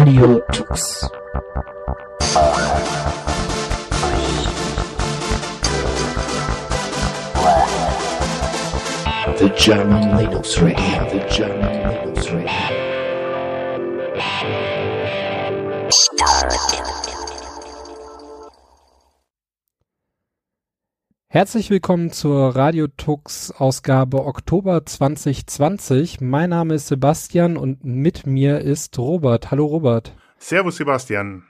The German Linux Radio, the German Linux Radio. Herzlich willkommen zur Radio Tux Ausgabe Oktober 2020. Mein Name ist Sebastian und mit mir ist Robert. Hallo Robert. Servus Sebastian.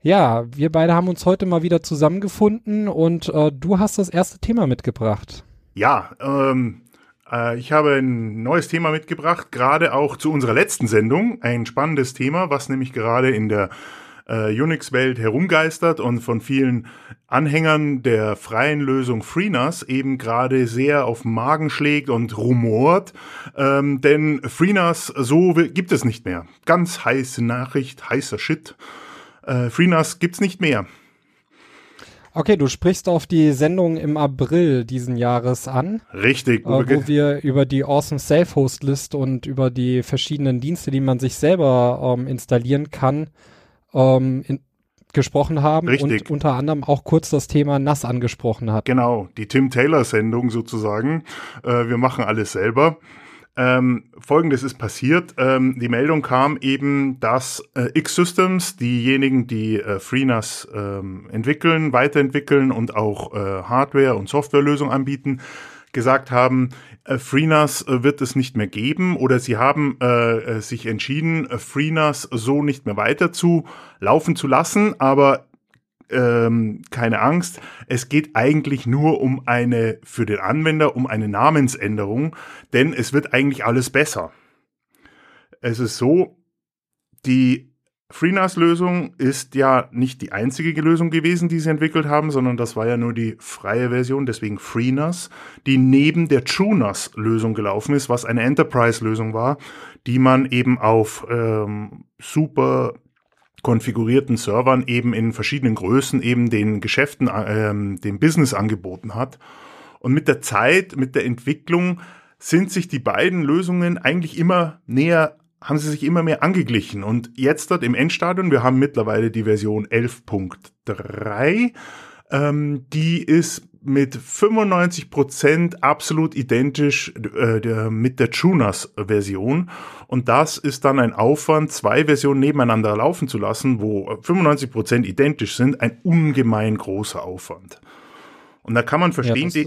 Ja, wir beide haben uns heute mal wieder zusammengefunden und äh, du hast das erste Thema mitgebracht. Ja, ähm, äh, ich habe ein neues Thema mitgebracht, gerade auch zu unserer letzten Sendung. Ein spannendes Thema, was nämlich gerade in der äh, Unix-Welt herumgeistert und von vielen Anhängern der freien Lösung FreeNAS eben gerade sehr auf den Magen schlägt und rumort. Ähm, denn FreeNAS so gibt es nicht mehr. Ganz heiße Nachricht, heißer Shit. Äh, FreeNAS gibt's nicht mehr. Okay, du sprichst auf die Sendung im April diesen Jahres an. Richtig. Äh, wo wir über die Awesome Self-Host List und über die verschiedenen Dienste, die man sich selber ähm, installieren kann, ähm, in, gesprochen haben Richtig. und unter anderem auch kurz das Thema NAS angesprochen hat. Genau, die Tim Taylor Sendung sozusagen. Äh, wir machen alles selber. Ähm, Folgendes ist passiert. Ähm, die Meldung kam eben, dass äh, X-Systems, diejenigen, die äh, FreeNAS ähm, entwickeln, weiterentwickeln und auch äh, Hardware- und Softwarelösungen anbieten, gesagt haben, FreeNAS äh, wird es nicht mehr geben oder sie haben äh, äh sich entschieden, äh, FreeNAS so nicht mehr weiter zu laufen zu lassen, aber ähm, keine Angst, es geht eigentlich nur um eine, für den Anwender, um eine Namensänderung, denn es wird eigentlich alles besser. Es ist so, die FreeNAS-Lösung ist ja nicht die einzige Lösung gewesen, die sie entwickelt haben, sondern das war ja nur die freie Version, deswegen FreeNAS, die neben der TrueNAS-Lösung gelaufen ist, was eine Enterprise-Lösung war, die man eben auf ähm, super konfigurierten Servern eben in verschiedenen Größen eben den Geschäften, ähm, dem Business angeboten hat. Und mit der Zeit, mit der Entwicklung sind sich die beiden Lösungen eigentlich immer näher, haben sie sich immer mehr angeglichen. Und jetzt dort im Endstadion, wir haben mittlerweile die Version 11.3, ähm, die ist mit 95 Prozent absolut identisch äh, der, mit der TrueNAS-Version. Und das ist dann ein Aufwand, zwei Versionen nebeneinander laufen zu lassen, wo 95 Prozent identisch sind, ein ungemein großer Aufwand. Und da kann man verstehen, ja,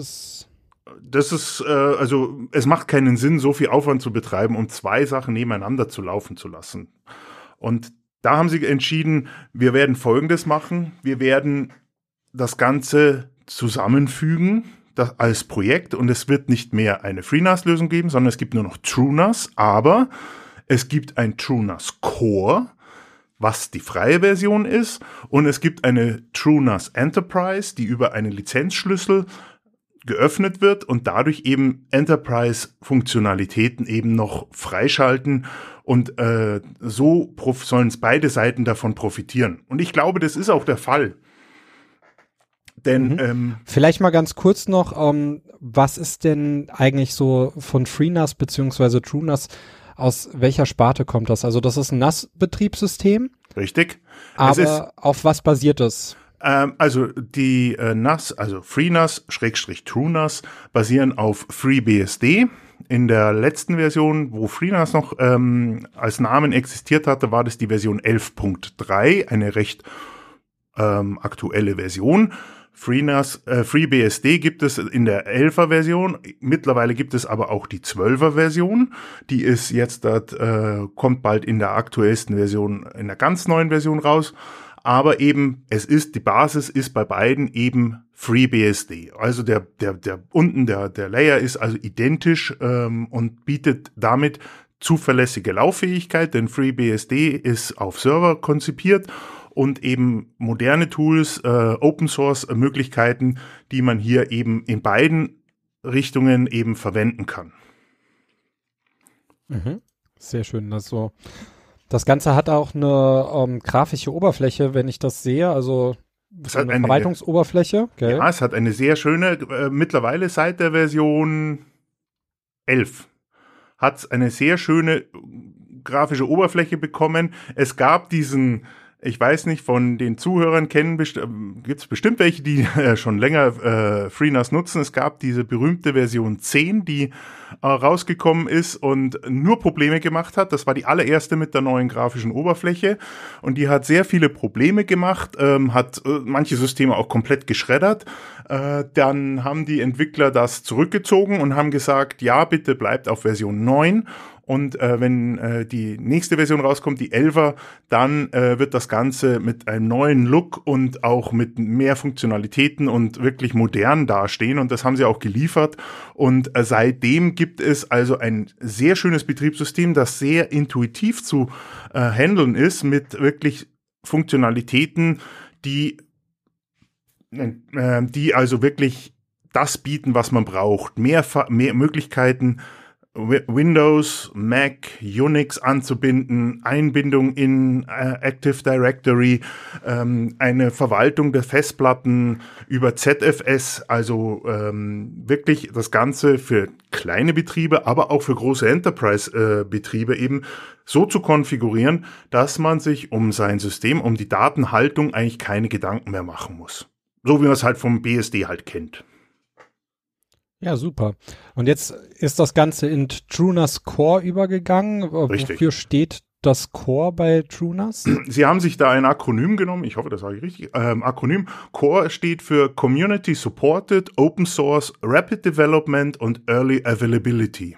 das ist, äh, also es macht keinen Sinn, so viel Aufwand zu betreiben, um zwei Sachen nebeneinander zu laufen zu lassen. Und da haben sie entschieden, wir werden Folgendes machen. Wir werden das Ganze zusammenfügen das als Projekt und es wird nicht mehr eine FreeNAS-Lösung geben, sondern es gibt nur noch TrueNAS, aber es gibt ein TrueNAS Core, was die freie Version ist und es gibt eine TrueNAS Enterprise, die über einen Lizenzschlüssel geöffnet wird und dadurch eben Enterprise-Funktionalitäten eben noch freischalten und äh, so sollen beide Seiten davon profitieren. Und ich glaube, das ist auch der Fall. Denn Mhm. ähm, Vielleicht mal ganz kurz noch, ähm, was ist denn eigentlich so von FreeNAS beziehungsweise TrueNAS, aus welcher Sparte kommt das? Also das ist ein NAS-Betriebssystem, richtig. Aber auf was basiert es? Ähm, also die äh, NAS, also FreeNAS, Schrägstrich TrueNAS, basieren auf FreeBSD. In der letzten Version, wo FreeNAS noch ähm, als Namen existiert hatte, war das die Version 11.3, eine recht ähm, aktuelle Version. FreeNAS, äh, FreeBSD gibt es in der 11er Version. Mittlerweile gibt es aber auch die 12er Version. Die ist jetzt, äh, kommt bald in der aktuellsten Version, in der ganz neuen Version raus. Aber eben, es ist, die Basis ist bei beiden eben FreeBSD. Also der, der, der unten, der, der Layer ist also identisch ähm, und bietet damit zuverlässige Lauffähigkeit, denn FreeBSD ist auf Server konzipiert und eben moderne Tools, äh, Open Source Möglichkeiten, die man hier eben in beiden Richtungen eben verwenden kann. Mhm. Sehr schön. Also das Ganze hat auch eine ähm, grafische Oberfläche, wenn ich das sehe. Also Es eine eine- Verwaltungsoberfläche. Gell? Ja, es hat eine sehr schöne, äh, mittlerweile seit der Version 11 hat es eine sehr schöne grafische Oberfläche bekommen. Es gab diesen ich weiß nicht, von den Zuhörern kennen, best äh, gibt es bestimmt welche, die äh, schon länger äh, FreeNAS nutzen. Es gab diese berühmte Version 10, die äh, rausgekommen ist und nur Probleme gemacht hat. Das war die allererste mit der neuen grafischen Oberfläche und die hat sehr viele Probleme gemacht, ähm, hat äh, manche Systeme auch komplett geschreddert. Äh, dann haben die Entwickler das zurückgezogen und haben gesagt, ja, bitte bleibt auf Version 9 und äh, wenn äh, die nächste Version rauskommt, die 11er, dann äh, wird das Ganze mit einem neuen Look und auch mit mehr Funktionalitäten und wirklich modern dastehen. Und das haben sie auch geliefert. Und äh, seitdem gibt es also ein sehr schönes Betriebssystem, das sehr intuitiv zu äh, handeln ist mit wirklich Funktionalitäten, die, äh, die also wirklich das bieten, was man braucht. Mehr, mehr Möglichkeiten, Windows, Mac, Unix anzubinden, Einbindung in äh, Active Directory, ähm, eine Verwaltung der Festplatten über ZFS, also ähm, wirklich das Ganze für kleine Betriebe, aber auch für große Enterprise-Betriebe äh, eben so zu konfigurieren, dass man sich um sein System, um die Datenhaltung eigentlich keine Gedanken mehr machen muss. So wie man es halt vom BSD halt kennt. Ja, super. Und jetzt ist das Ganze in TrueNAS Core übergegangen. Richtig. Wofür steht das Core bei TrueNAS? Sie haben sich da ein Akronym genommen, ich hoffe, das sage ich richtig. Ähm, Akronym Core steht für Community Supported, Open Source, Rapid Development und Early Availability.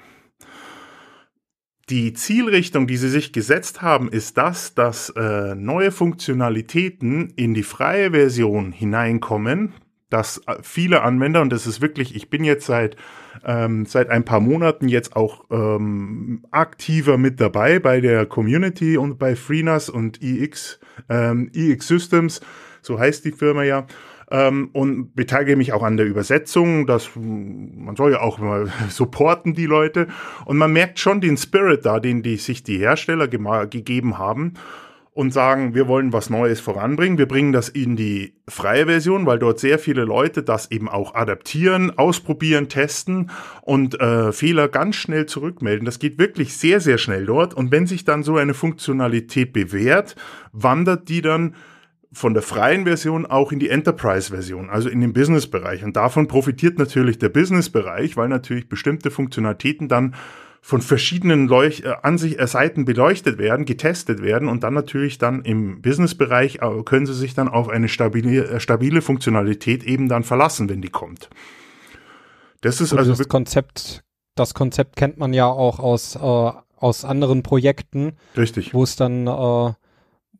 Die Zielrichtung, die sie sich gesetzt haben, ist das, dass äh, neue Funktionalitäten in die freie Version hineinkommen, dass äh, viele Anwender, und das ist wirklich, ich bin jetzt seit, ähm, seit ein paar Monaten jetzt auch ähm, aktiver mit dabei bei der Community und bei FreeNAS und EX, ähm, EX Systems, so heißt die Firma ja. Ähm, und beteilige mich auch an der Übersetzung. Das, man soll ja auch mal supporten, die Leute. Und man merkt schon den Spirit da, den die sich die Hersteller gegeben haben und sagen, wir wollen was Neues voranbringen. Wir bringen das in die freie Version, weil dort sehr viele Leute das eben auch adaptieren, ausprobieren, testen und äh, Fehler ganz schnell zurückmelden. Das geht wirklich sehr, sehr schnell dort. Und wenn sich dann so eine Funktionalität bewährt, wandert die dann von der freien Version auch in die Enterprise-Version, also in den Business-Bereich. Und davon profitiert natürlich der Business-Bereich, weil natürlich bestimmte Funktionalitäten dann von verschiedenen Leuch äh, Ansicht, äh, Seiten beleuchtet werden, getestet werden und dann natürlich dann im Businessbereich äh, können sie sich dann auf eine stabile, äh, stabile Funktionalität eben dann verlassen, wenn die kommt. Das ist Gut, also das Konzept, das Konzept kennt man ja auch aus äh, aus anderen Projekten, richtig, wo es dann äh,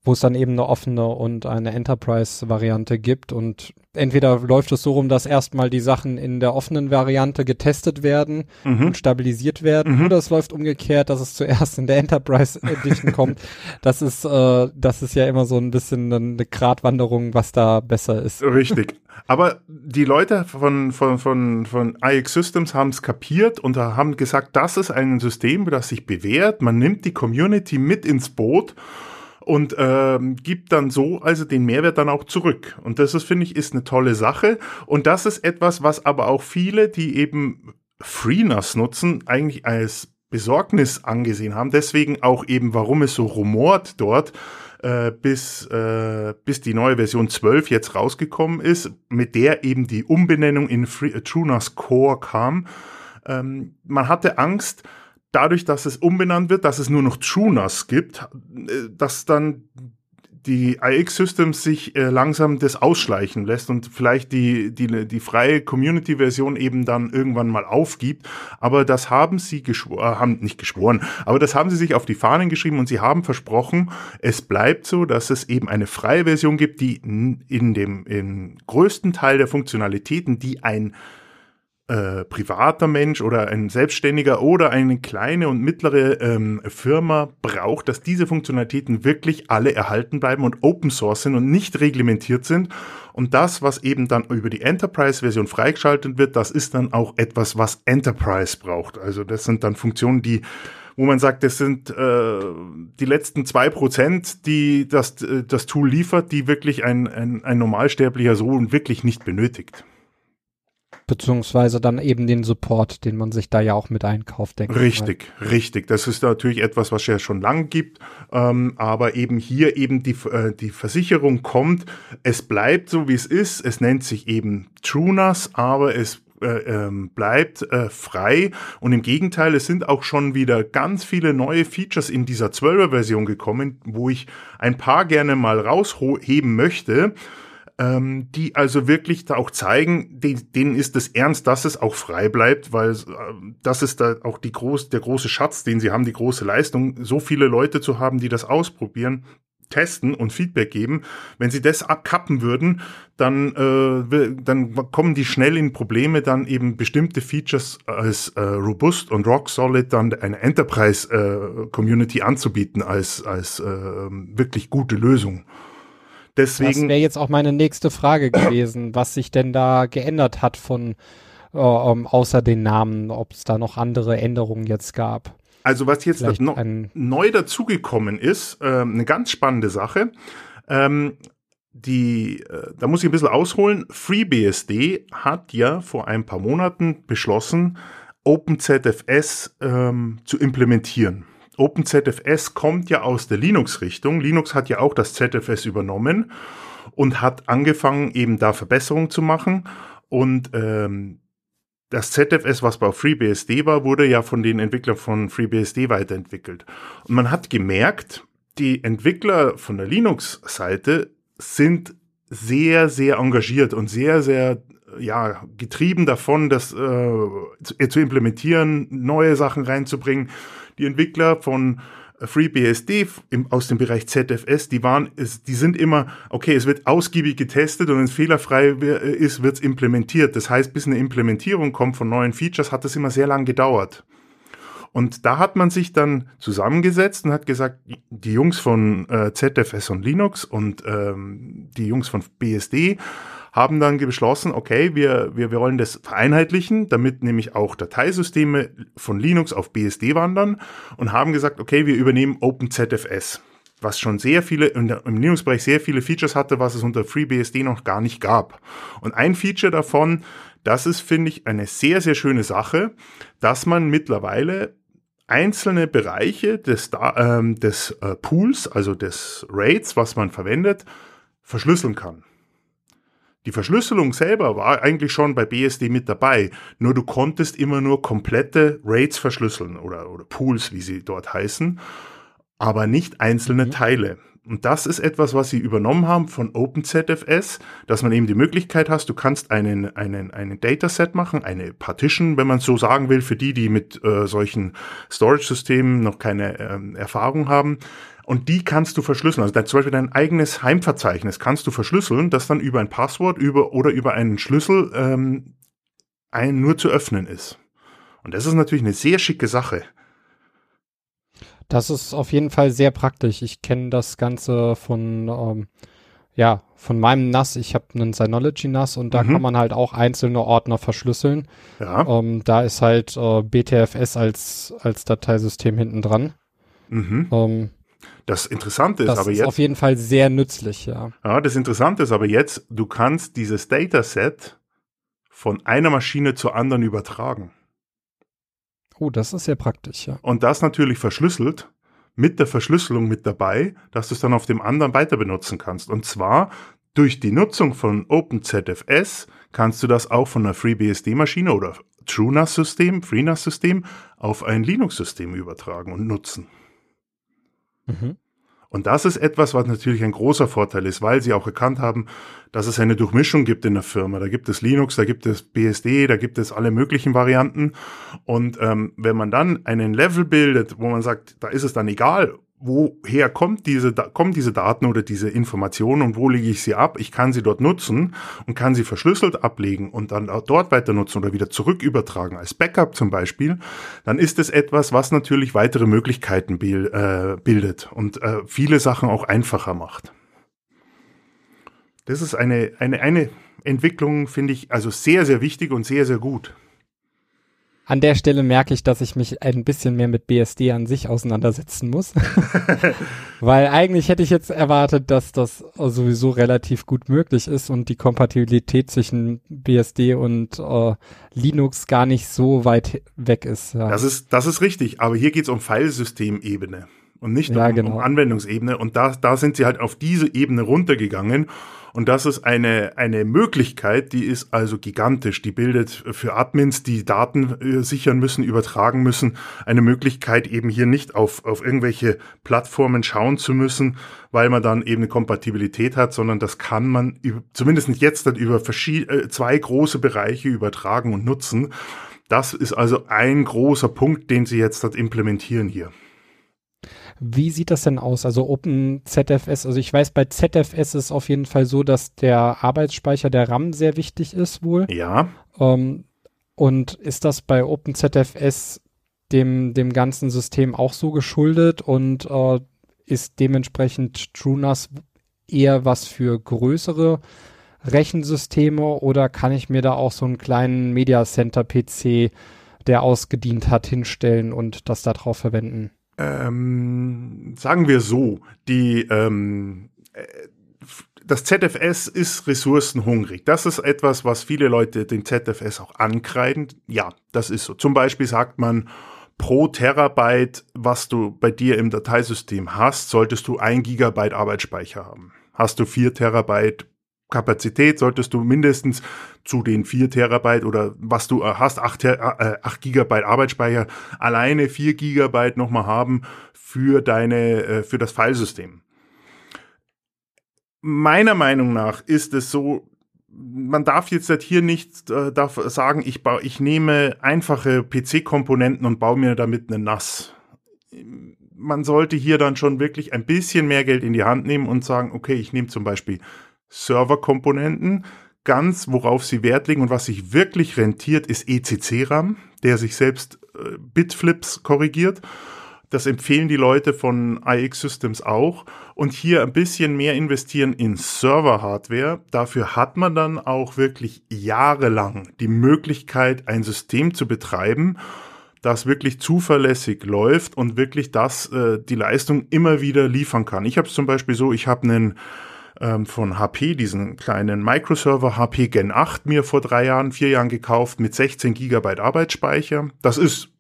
wo es dann eben eine offene und eine Enterprise-Variante gibt. Und entweder läuft es so rum, dass erstmal die Sachen in der offenen Variante getestet werden mhm. und stabilisiert werden, mhm. oder es läuft umgekehrt, dass es zuerst in der Enterprise Edition kommt. Das ist, äh, das ist ja immer so ein bisschen eine Gratwanderung, was da besser ist. Richtig. Aber die Leute von, von, von, von iX Systems haben es kapiert und haben gesagt, das ist ein System, das sich bewährt. Man nimmt die Community mit ins Boot und ähm, gibt dann so also den Mehrwert dann auch zurück. Und das ist, finde ich, ist eine tolle Sache. Und das ist etwas, was aber auch viele, die eben FreeNAS nutzen, eigentlich als Besorgnis angesehen haben. Deswegen auch eben, warum es so rumort dort, äh, bis, äh, bis die neue Version 12 jetzt rausgekommen ist, mit der eben die Umbenennung in Free, äh, TrueNAS Core kam. Ähm, man hatte Angst, dadurch, dass es umbenannt wird, dass es nur noch TrueNAS gibt, äh, dass dann die iX Systems sich äh, langsam das ausschleichen lässt und vielleicht die, die, die freie Community-Version eben dann irgendwann mal aufgibt. Aber das haben sie geschworen, äh, haben nicht geschworen, aber das haben sie sich auf die Fahnen geschrieben und sie haben versprochen, es bleibt so, dass es eben eine freie Version gibt, die in dem im größten Teil der Funktionalitäten, die ein äh, privater Mensch oder ein Selbstständiger oder eine kleine und mittlere ähm, Firma braucht, dass diese Funktionalitäten wirklich alle erhalten bleiben und Open Source sind und nicht reglementiert sind. Und das, was eben dann über die Enterprise-Version freigeschaltet wird, das ist dann auch etwas, was Enterprise braucht. Also das sind dann Funktionen, die wo man sagt, das sind äh, die letzten zwei Prozent, die das, äh, das Tool liefert, die wirklich ein, ein, ein Normalsterblicher so und wirklich nicht benötigt beziehungsweise dann eben den Support, den man sich da ja auch mit einkauft, denke richtig, ich. Richtig. Das ist natürlich etwas, was ja schon lang gibt, ähm, aber eben hier eben die, äh, die Versicherung kommt, es bleibt so, wie es ist, es nennt sich eben TrueNAS, aber es äh, ähm, bleibt äh, frei. Und im Gegenteil, es sind auch schon wieder ganz viele neue Features in dieser 12er Version gekommen, wo ich ein paar gerne mal rausheben möchte ähm, die also wirklich da auch zeigen, denen ist es ernst, dass es auch frei bleibt, weil äh, das ist da auch die groß, der große Schatz, den sie haben, die große Leistung, so viele Leute zu haben, die das ausprobieren testen und Feedback geben. Wenn sie das abkappen würden, dann, äh, dann kommen die schnell in Probleme, dann eben bestimmte Features als äh, robust und rock solid dann eine Enterprise äh, anzubieten als, als äh, wirklich gute Lösung. Deswegen. Das wäre jetzt auch meine nächste Frage gewesen, was sich denn da geändert hat von äh, ähm, außer den Namen, ob es da noch andere Änderungen jetzt gab. Also was jetzt no neu dazugekommen ist, äh, eine ganz spannende Sache. Ähm, die, äh, da muss ich ein bisschen ausholen. FreeBSD hat ja vor ein paar Monaten beschlossen, OpenZFS ähm, zu implementieren. OpenZFS kommt ja aus der Linux-Richtung. Linux hat ja auch das ZFS übernommen und hat angefangen, eben da Verbesserungen zu machen. Und ähm, das ZFS, was bei FreeBSD war, wurde ja von den Entwicklern von FreeBSD weiterentwickelt. Und man hat gemerkt, die Entwickler von der Linux-Seite sind sehr, sehr engagiert und sehr, sehr ja, getrieben davon, das äh, zu, äh, zu implementieren, neue Sachen reinzubringen die Entwickler von FreeBSD im, aus dem Bereich ZFS, die waren, die sind immer, okay, es wird ausgiebig getestet und wenn es fehlerfrei ist, wird es implementiert. Das heißt, bis eine Implementierung kommt von neuen Features, hat das immer sehr lang gedauert. Und da hat man sich dann zusammengesetzt und hat gesagt, die Jungs von äh, ZFS und Linux und ähm, die Jungs von BSD haben dann beschlossen, okay, wir, wir, wir wollen das vereinheitlichen, damit nämlich auch Dateisysteme von Linux auf BSD wandern und haben gesagt, okay, wir übernehmen OpenZFS was schon sehr viele, im Linux-Bereich sehr viele Features hatte, was es unter FreeBSD noch gar nicht gab. Und ein Feature davon, das ist, finde ich, eine sehr, sehr schöne Sache, dass man mittlerweile einzelne Bereiche des, ähm, des äh, Pools, also des RAIDs, was man verwendet, verschlüsseln kann. Die Verschlüsselung selber war eigentlich schon bei BSD mit dabei, nur du konntest immer nur komplette RAIDs verschlüsseln oder, oder Pools, wie sie dort heißen, aber nicht einzelne mhm. Teile. Und das ist etwas, was sie übernommen haben von OpenZFS, dass man eben die Möglichkeit hast, du kannst einen, einen, einen Dataset machen, eine Partition, wenn man so sagen will, für die, die mit äh, solchen Storage-Systemen noch keine ähm, Erfahrung haben. Und die kannst du verschlüsseln. Also zum Beispiel dein eigenes Heimverzeichnis kannst du verschlüsseln, das dann über ein Passwort über, oder über einen Schlüssel ähm, ein, nur zu öffnen ist. Und das ist natürlich eine sehr schicke Sache. Das ist auf jeden Fall sehr praktisch. Ich kenne das Ganze von, ähm, ja, von meinem NAS. Ich habe einen Synology NAS und da mhm. kann man halt auch einzelne Ordner verschlüsseln. Ja. Ähm, da ist halt äh, BTFS als, als Dateisystem hinten dran. Mhm. Ähm, das Interessante ist das aber ist jetzt. auf jeden Fall sehr nützlich, ja. Ja, das Interessante ist aber jetzt, du kannst dieses Dataset von einer Maschine zur anderen übertragen. Oh, das ist sehr praktisch, ja. Und das natürlich verschlüsselt, mit der Verschlüsselung mit dabei, dass du es dann auf dem anderen weiter benutzen kannst. Und zwar durch die Nutzung von OpenZFS kannst du das auch von einer FreeBSD-Maschine oder TrueNAS-System, FreeNAS-System auf ein Linux-System übertragen und nutzen. Mhm. Und das ist etwas, was natürlich ein großer Vorteil ist, weil sie auch erkannt haben, dass es eine Durchmischung gibt in der Firma. Da gibt es Linux, da gibt es BSD, da gibt es alle möglichen Varianten. Und ähm, wenn man dann einen Level bildet, wo man sagt, da ist es dann egal, woher kommt diese, kommen diese Daten oder diese Informationen und wo lege ich sie ab? Ich kann sie dort nutzen und kann sie verschlüsselt ablegen und dann dort weiter nutzen oder wieder zurück übertragen als Backup zum Beispiel. Dann ist es etwas, was natürlich weitere Möglichkeiten äh, bildet und äh, viele Sachen auch einfacher macht. Das ist eine, eine, eine Entwicklung, finde ich, also sehr, sehr wichtig und sehr, sehr gut. An der Stelle merke ich, dass ich mich ein bisschen mehr mit BSD an sich auseinandersetzen muss. Weil eigentlich hätte ich jetzt erwartet, dass das sowieso relativ gut möglich ist und die Kompatibilität zwischen BSD und äh, Linux gar nicht so weit weg ist. Ja. Das ist. Das ist richtig, aber hier geht es um Filesystemebene und nicht ja, um, genau. um Anwendungsebene. Und da, da sind sie halt auf diese Ebene runtergegangen und das ist eine, eine Möglichkeit, die ist also gigantisch. Die bildet für Admins, die Daten äh, sichern müssen, übertragen müssen, eine Möglichkeit, eben hier nicht auf, auf irgendwelche Plattformen schauen zu müssen, weil man dann eben eine Kompatibilität hat, sondern das kann man zumindest jetzt dann über äh, zwei große Bereiche übertragen und nutzen. Das ist also ein großer Punkt, den sie jetzt dort implementieren hier. Wie sieht das denn aus? Also OpenZFS, also ich weiß, bei ZFS ist es auf jeden Fall so, dass der Arbeitsspeicher, der RAM sehr wichtig ist wohl. Ja. Ähm, und ist das bei OpenZFS dem, dem ganzen System auch so geschuldet und äh, ist dementsprechend TrueNAS eher was für größere Rechensysteme oder kann ich mir da auch so einen kleinen Media Center PC, der ausgedient hat, hinstellen und das darauf verwenden? Ähm, sagen wir so, die ähm, äh, das ZFS ist ressourcenhungrig. Das ist etwas, was viele Leute den ZFS auch ankreiden. Ja, das ist so. Zum Beispiel sagt man, pro Terabyte, was du bei dir im Dateisystem hast, solltest du ein Gigabyte Arbeitsspeicher haben. Hast du vier Terabyte Kapazität, solltest du mindestens zu den vier Terabyte oder was du hast, acht, äh, acht Gigabyte Arbeitsspeicher, alleine vier Gigabyte nochmal haben für deine, äh, für das Filesystem. Meiner Meinung nach ist es so, man darf jetzt halt hier nicht äh, darf sagen, ich, baue, ich nehme einfache PC-Komponenten und baue mir damit eine NAS. Man sollte hier dann schon wirklich ein bisschen mehr Geld in die Hand nehmen und sagen, okay, ich nehme zum Beispiel Serverkomponenten. Ganz, worauf sie Wert legen und was sich wirklich rentiert, ist ECC-RAM, der sich selbst äh, Bitflips korrigiert. Das empfehlen die Leute von iX Systems auch. Und hier ein bisschen mehr investieren in Server-Hardware. Dafür hat man dann auch wirklich jahrelang die Möglichkeit, ein System zu betreiben, das wirklich zuverlässig läuft und wirklich das äh, die Leistung immer wieder liefern kann. Ich habe es zum Beispiel so, ich habe einen ähm, von HP, diesen kleinen Microserver HP Gen 8 mir vor drei Jahren, vier Jahren gekauft mit 16 Gigabyte Arbeitsspeicher. Das ist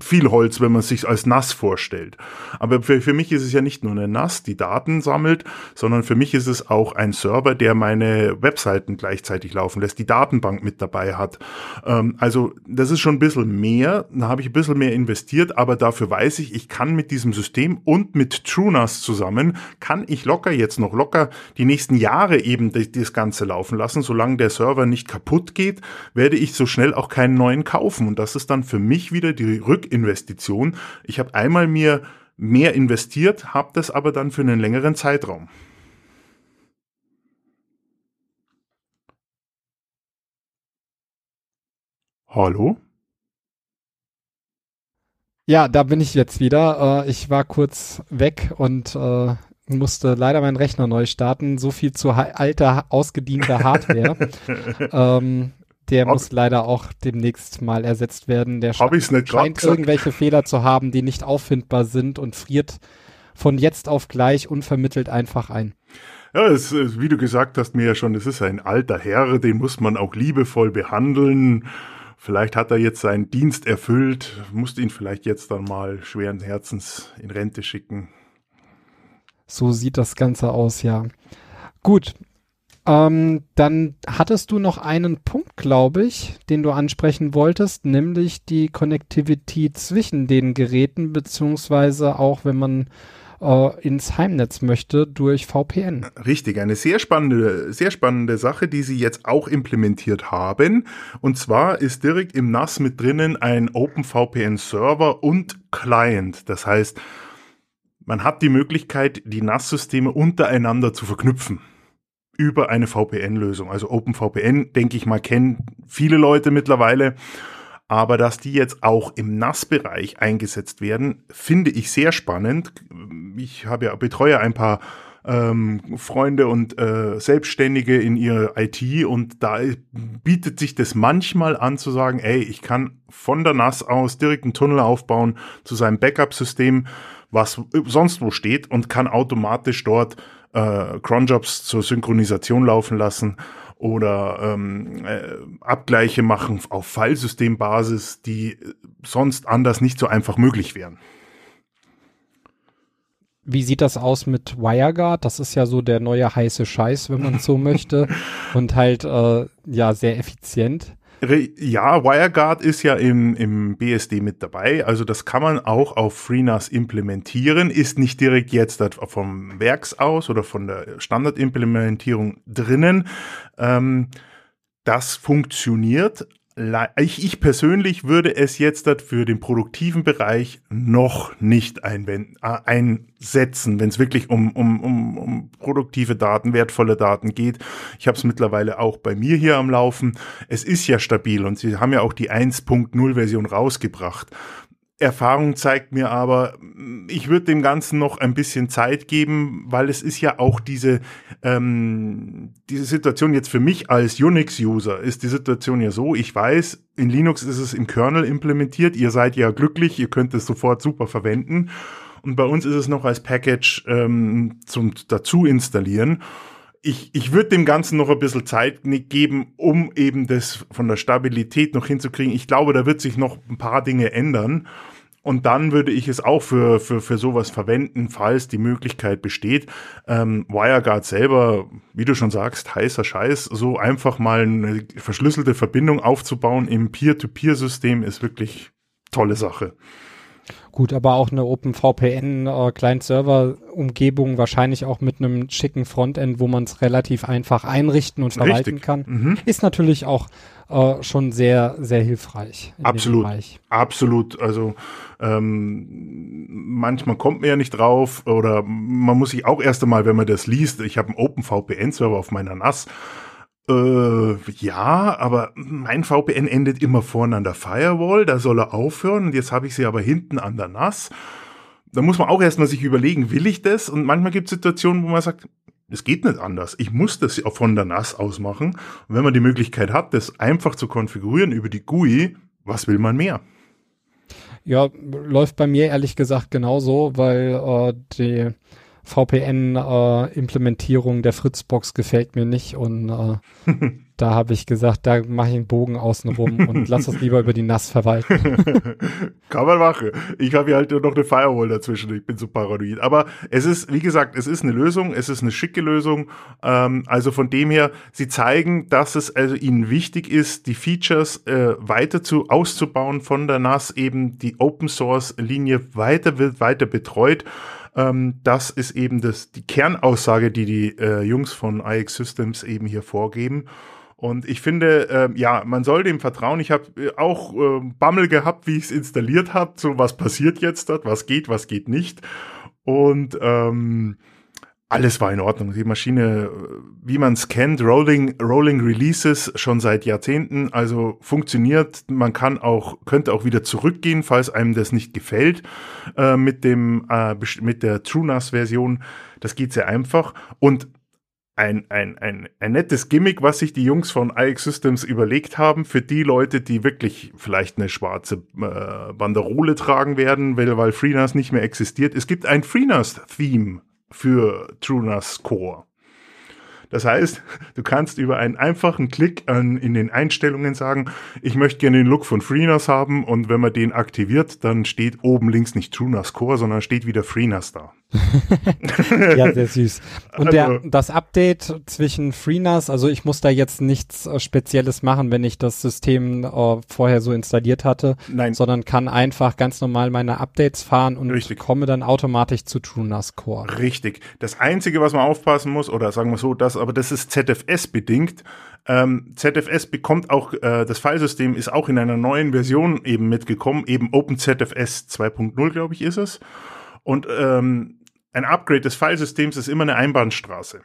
viel Holz, wenn man sich als nass vorstellt. Aber für, für mich ist es ja nicht nur eine NAS, die Daten sammelt, sondern für mich ist es auch ein Server, der meine Webseiten gleichzeitig laufen lässt, die Datenbank mit dabei hat. Ähm, also das ist schon ein bisschen mehr, da habe ich ein bisschen mehr investiert, aber dafür weiß ich, ich kann mit diesem System und mit TrueNAS zusammen, kann ich locker jetzt noch locker die nächsten Jahre eben das Ganze laufen lassen. Solange der Server nicht kaputt geht, werde ich so schnell auch keinen neuen kaufen. Und das ist dann für mich wieder die Rückinvestition. Ich habe einmal mir mehr investiert, habe das aber dann für einen längeren Zeitraum. Hallo? Ja, da bin ich jetzt wieder. Äh, ich war kurz weg und äh, musste leider meinen Rechner neu starten. So viel zu alter, ausgedienter Hardware. ähm, der Hab muss leider auch demnächst mal ersetzt werden. Der Hab ich's nicht scheint gesagt? irgendwelche Fehler zu haben, die nicht auffindbar sind und friert von jetzt auf gleich unvermittelt einfach ein. Ja, es, wie du gesagt hast mir ja schon, es ist ein alter Herr, den muss man auch liebevoll behandeln. Vielleicht hat er jetzt seinen Dienst erfüllt, musste ihn vielleicht jetzt dann mal schweren Herzens in Rente schicken. So sieht das Ganze aus, ja. Gut, ähm, dann hattest du noch einen Punkt, glaube ich, den du ansprechen wolltest, nämlich die Connectivity zwischen den Geräten, beziehungsweise auch, wenn man äh, ins Heimnetz möchte, durch VPN. Richtig, eine sehr spannende, sehr spannende Sache, die sie jetzt auch implementiert haben. Und zwar ist direkt im NAS mit drinnen ein OpenVPN-Server und Client. Das heißt, man hat die Möglichkeit, die NAS-Systeme untereinander zu verknüpfen über eine VPN-Lösung. Also OpenVPN, denke ich mal, kennen viele Leute mittlerweile. Aber dass die jetzt auch im NAS-Bereich eingesetzt werden, finde ich sehr spannend. Ich habe ja betreue ein paar ähm, Freunde und äh, Selbstständige in ihrer IT und da bietet sich das manchmal an zu sagen, ey, ich kann von der NAS aus direkt einen Tunnel aufbauen zu seinem Backup-System, was sonst wo steht und kann automatisch dort äh, Cronjobs zur Synchronisation laufen lassen oder ähm, äh, Abgleiche machen auf Fallsystembasis, die sonst anders nicht so einfach möglich wären. Wie sieht das aus mit WireGuard? Das ist ja so der neue heiße Scheiß, wenn man so möchte. Und halt, äh, ja, sehr effizient. Ja, WireGuard ist ja im, im BSD mit dabei. Also das kann man auch auf FreeNAS implementieren. Ist nicht direkt jetzt vom Werks aus oder von der Standardimplementierung drinnen. Ähm, das funktioniert, ich, ich persönlich würde es jetzt für den produktiven Bereich noch nicht einwenden, äh, einsetzen, wenn es wirklich um, um, um, um produktive Daten, wertvolle Daten geht. Ich habe es mittlerweile auch bei mir hier am Laufen. Es ist ja stabil und sie haben ja auch die 1.0 Version rausgebracht. Erfahrung zeigt mir aber, ich würde dem Ganzen noch ein bisschen Zeit geben, weil es ist ja auch diese, ähm, diese Situation jetzt für mich als Unix-User ist die Situation ja so, ich weiß, in Linux ist es im Kernel implementiert, ihr seid ja glücklich, ihr könnt es sofort super verwenden und bei uns ist es noch als Package ähm, zum dazu installieren ich, ich würde dem Ganzen noch ein bisschen Zeit geben, um eben das von der Stabilität noch hinzukriegen. Ich glaube, da wird sich noch ein paar Dinge ändern. Und dann würde ich es auch für, für, für sowas verwenden, falls die Möglichkeit besteht. Ähm, WireGuard selber, wie du schon sagst, heißer Scheiß. So einfach mal eine verschlüsselte Verbindung aufzubauen im Peer-to-Peer-System ist wirklich tolle Sache. Gut, aber auch eine OpenVPN äh, Client-Server-Umgebung wahrscheinlich auch mit einem schicken Frontend, wo man es relativ einfach einrichten und verwalten Richtig. kann, mhm. ist natürlich auch äh, schon sehr, sehr hilfreich. Absolut. Absolut. Also ähm, manchmal kommt man ja nicht drauf oder man muss sich auch erst einmal, wenn man das liest, ich habe einen OpenVPN-Server auf meiner NAS äh, ja, aber mein VPN endet immer vorne an der Firewall, da soll er aufhören und jetzt habe ich sie aber hinten an der NAS. Da muss man auch erstmal sich überlegen, will ich das? Und manchmal gibt es Situationen, wo man sagt, es geht nicht anders. Ich muss das von der NAS ausmachen. Und wenn man die Möglichkeit hat, das einfach zu konfigurieren über die GUI, was will man mehr? Ja, läuft bei mir ehrlich gesagt genauso, weil äh, die VPN-Implementierung äh, der Fritzbox gefällt mir nicht und äh, da habe ich gesagt, da mache ich einen Bogen außenrum und lass das lieber über die NAS verwalten. Kann man machen. Ich habe hier halt noch eine Firewall dazwischen. Ich bin so paranoid. Aber es ist, wie gesagt, es ist eine Lösung. Es ist eine schicke Lösung. Ähm, also von dem her, sie zeigen, dass es also ihnen wichtig ist, die Features äh, weiter zu auszubauen von der NAS, eben die Open Source Linie weiter wird weiter betreut. Ähm, das ist eben das, die Kernaussage, die die äh, Jungs von iX Systems eben hier vorgeben. Und ich finde, äh, ja, man soll dem vertrauen. Ich habe äh, auch äh, Bammel gehabt, wie ich es installiert habe. So, was passiert jetzt dort? Was geht, was geht nicht? Und ähm, alles war in Ordnung. Die Maschine, wie man es kennt, Rolling, Rolling Releases schon seit Jahrzehnten, also funktioniert. Man kann auch, könnte auch wieder zurückgehen, falls einem das nicht gefällt, äh, mit dem, äh, mit der TrueNAS-Version. Das geht sehr einfach. Und ein, ein, ein, ein nettes Gimmick, was sich die Jungs von iX Systems überlegt haben, für die Leute, die wirklich vielleicht eine schwarze äh, Banderole tragen werden, weil, weil FreeNAS nicht mehr existiert. Es gibt ein FreeNAS-Theme für TrueNAS Core. Das heißt, du kannst über einen einfachen Klick an, in den Einstellungen sagen, ich möchte gerne den Look von FreeNAS haben und wenn man den aktiviert, dann steht oben links nicht TrueNAS Core, sondern steht wieder FreeNAS da. ja, sehr süß. Und also, der, das Update zwischen FreeNAS, also ich muss da jetzt nichts äh, Spezielles machen, wenn ich das System äh, vorher so installiert hatte, Nein. sondern kann einfach ganz normal meine Updates fahren und Richtig. komme dann automatisch zu TrueNAS Core. Richtig. Das Einzige, was man aufpassen muss, oder sagen wir so, das, aber das ist ZFS bedingt. Ähm, ZFS bekommt auch, äh, das Filesystem ist auch in einer neuen Version eben mitgekommen, eben OpenZFS 2.0, glaube ich, ist es. Und ähm, ein Upgrade des Filesystems ist immer eine Einbahnstraße.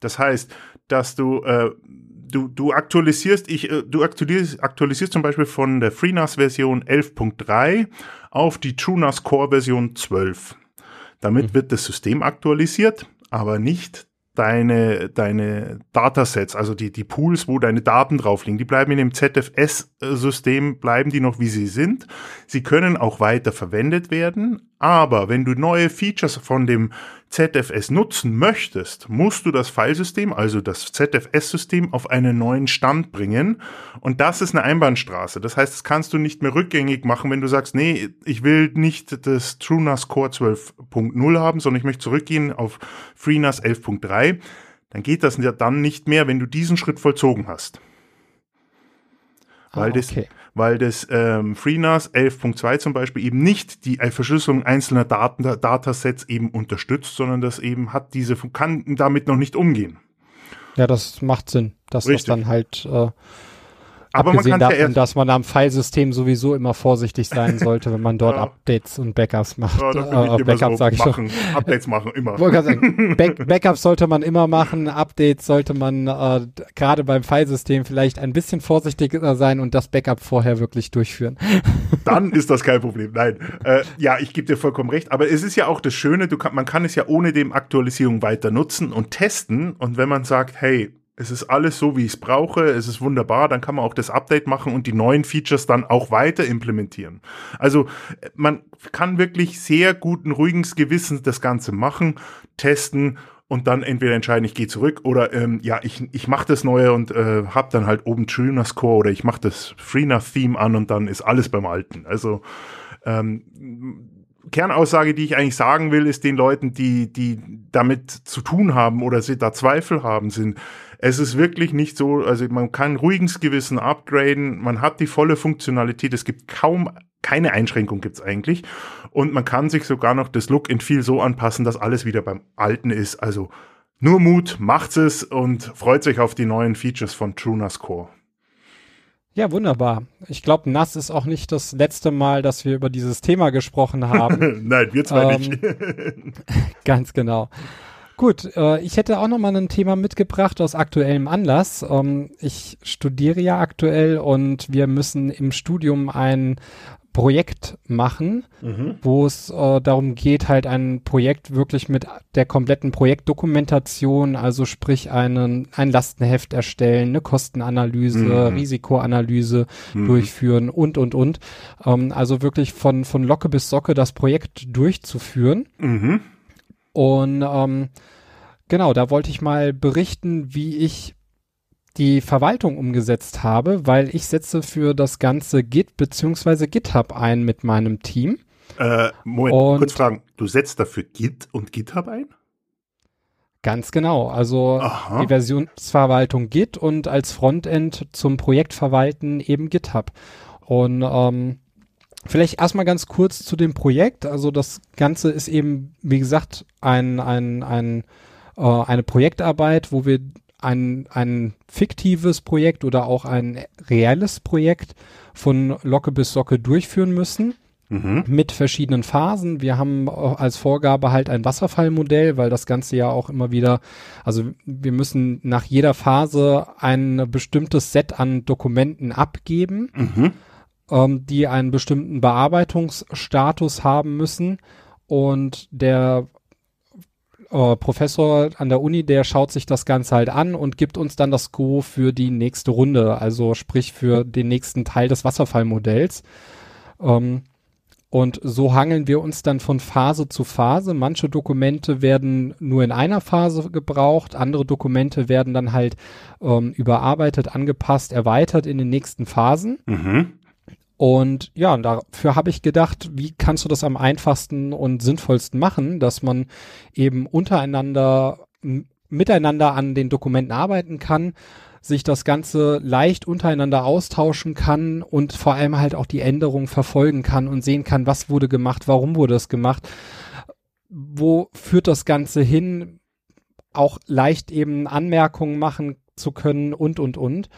Das heißt, dass du äh, du, du aktualisierst, ich, äh, du aktualisierst, aktualisierst zum Beispiel von der FreeNAS-Version 11.3 auf die TrueNAS Core-Version 12. Damit mhm. wird das System aktualisiert, aber nicht deine, deine Datasets, also die, die Pools, wo deine Daten drauf liegen, die bleiben in dem ZFS-System, bleiben die noch wie sie sind. Sie können auch weiter verwendet werden, aber wenn du neue Features von dem ZFS nutzen möchtest, musst du das Filesystem, also das ZFS-System, auf einen neuen Stand bringen. Und das ist eine Einbahnstraße. Das heißt, das kannst du nicht mehr rückgängig machen, wenn du sagst, nee, ich will nicht das TrueNAS Core 12.0 haben, sondern ich möchte zurückgehen auf FreeNAS 11.3. Dann geht das ja dann nicht mehr, wenn du diesen Schritt vollzogen hast. Weil, ah, okay. das, weil das ähm, FreeNAS 11.2 zum Beispiel eben nicht die Verschlüsselung einzelner Daten, Datasets eben unterstützt, sondern das eben hat diese, kann damit noch nicht umgehen. Ja, das macht Sinn, dass Richtig. das dann halt äh, aber Abgesehen man davon, ja dass man am Filesystem sowieso immer vorsichtig sein sollte, wenn man dort ja. Updates und Backups macht. Ja, äh, Backups so sage ich machen. schon. Updates machen immer. Sagen, Back Backups sollte man immer machen, Updates sollte man äh, gerade beim Filesystem vielleicht ein bisschen vorsichtiger sein und das Backup vorher wirklich durchführen. Dann ist das kein Problem. Nein, äh, ja, ich gebe dir vollkommen recht. Aber es ist ja auch das Schöne, du kann, man kann es ja ohne dem Aktualisierung weiter nutzen und testen. Und wenn man sagt, hey, es ist alles so, wie ich es brauche, es ist wunderbar, dann kann man auch das Update machen und die neuen Features dann auch weiter implementieren. Also man kann wirklich sehr guten, ruhigen Gewissens das Ganze machen, testen und dann entweder entscheiden, ich gehe zurück oder ähm, ja, ich, ich mache das Neue und äh, habe dann halt oben TrueNAS Core oder ich mache das FreeNAS Theme an und dann ist alles beim Alten. Also ähm, Kernaussage, die ich eigentlich sagen will, ist den Leuten, die, die damit zu tun haben oder sie da Zweifel haben, sind, es ist wirklich nicht so, also man kann ruhiges Gewissen upgraden, man hat die volle Funktionalität, es gibt kaum keine Einschränkung gibt's eigentlich und man kann sich sogar noch das Look and Feel so anpassen, dass alles wieder beim Alten ist. Also nur Mut, macht's es und freut sich auf die neuen Features von TrueNAS Core. Ja, wunderbar. Ich glaube, NAS ist auch nicht das letzte Mal, dass wir über dieses Thema gesprochen haben. Nein, wir zwei ähm, nicht. ganz genau. Gut, äh, ich hätte auch noch mal ein Thema mitgebracht aus aktuellem Anlass. Ähm, ich studiere ja aktuell und wir müssen im Studium ein Projekt machen, mhm. wo es äh, darum geht, halt ein Projekt wirklich mit der kompletten Projektdokumentation, also sprich einen, ein Lastenheft erstellen, eine Kostenanalyse, mhm. Risikoanalyse mhm. durchführen und, und, und. Ähm, also wirklich von, von Locke bis Socke das Projekt durchzuführen. Und ähm, genau, da wollte ich mal berichten, wie ich die Verwaltung umgesetzt habe, weil ich setze für das ganze Git bzw. GitHub ein mit meinem Team. Äh, Moment, und kurz fragen. Du setzt dafür Git und GitHub ein? Ganz genau. Also Aha. die Versionsverwaltung Git und als Frontend zum Projektverwalten eben GitHub. Und ähm, vielleicht erstmal ganz kurz zu dem Projekt. Also das Ganze ist eben, wie gesagt, ein, ein, ein, äh, eine Projektarbeit, wo wir ein, ein fiktives Projekt oder auch ein reelles Projekt von Locke bis Socke durchführen müssen. Mhm. Mit verschiedenen Phasen. Wir haben als Vorgabe halt ein Wasserfallmodell, weil das Ganze ja auch immer wieder, also wir müssen nach jeder Phase ein bestimmtes Set an Dokumenten abgeben, mhm. Ähm, die einen bestimmten Bearbeitungsstatus haben müssen. Und der äh, Professor an der Uni, der schaut sich das Ganze halt an und gibt uns dann das Go für die nächste Runde, also sprich für den nächsten Teil des Wasserfallmodells. Ähm, und so hangeln wir uns dann von Phase zu Phase. Manche Dokumente werden nur in einer Phase gebraucht, andere Dokumente werden dann halt ähm, überarbeitet, angepasst, erweitert in den nächsten Phasen. Mhm. Und ja, dafür habe ich gedacht, wie kannst du das am einfachsten und sinnvollsten machen, dass man eben untereinander, miteinander an den Dokumenten arbeiten kann, sich das Ganze leicht untereinander austauschen kann und vor allem halt auch die Änderungen verfolgen kann und sehen kann, was wurde gemacht, warum wurde es gemacht, wo führt das Ganze hin, auch leicht eben Anmerkungen machen zu können und, und, und.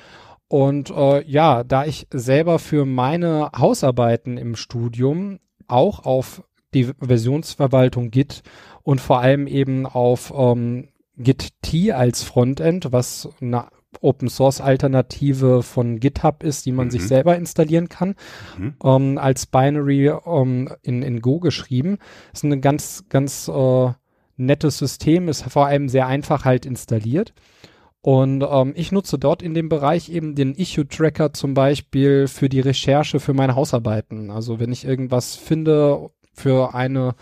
Und äh, ja, da ich selber für meine Hausarbeiten im Studium auch auf die Versionsverwaltung Git und vor allem eben auf ähm, Git-T als Frontend, was eine Open Source Alternative von GitHub ist, die man mhm. sich selber installieren kann, mhm. ähm, als Binary ähm, in, in Go geschrieben. Ist eine ganz, ganz äh, nettes System, ist vor allem sehr einfach halt installiert. Und ähm, ich nutze dort in dem Bereich eben den Issue-Tracker zum Beispiel für die Recherche für meine Hausarbeiten. Also wenn ich irgendwas finde für eine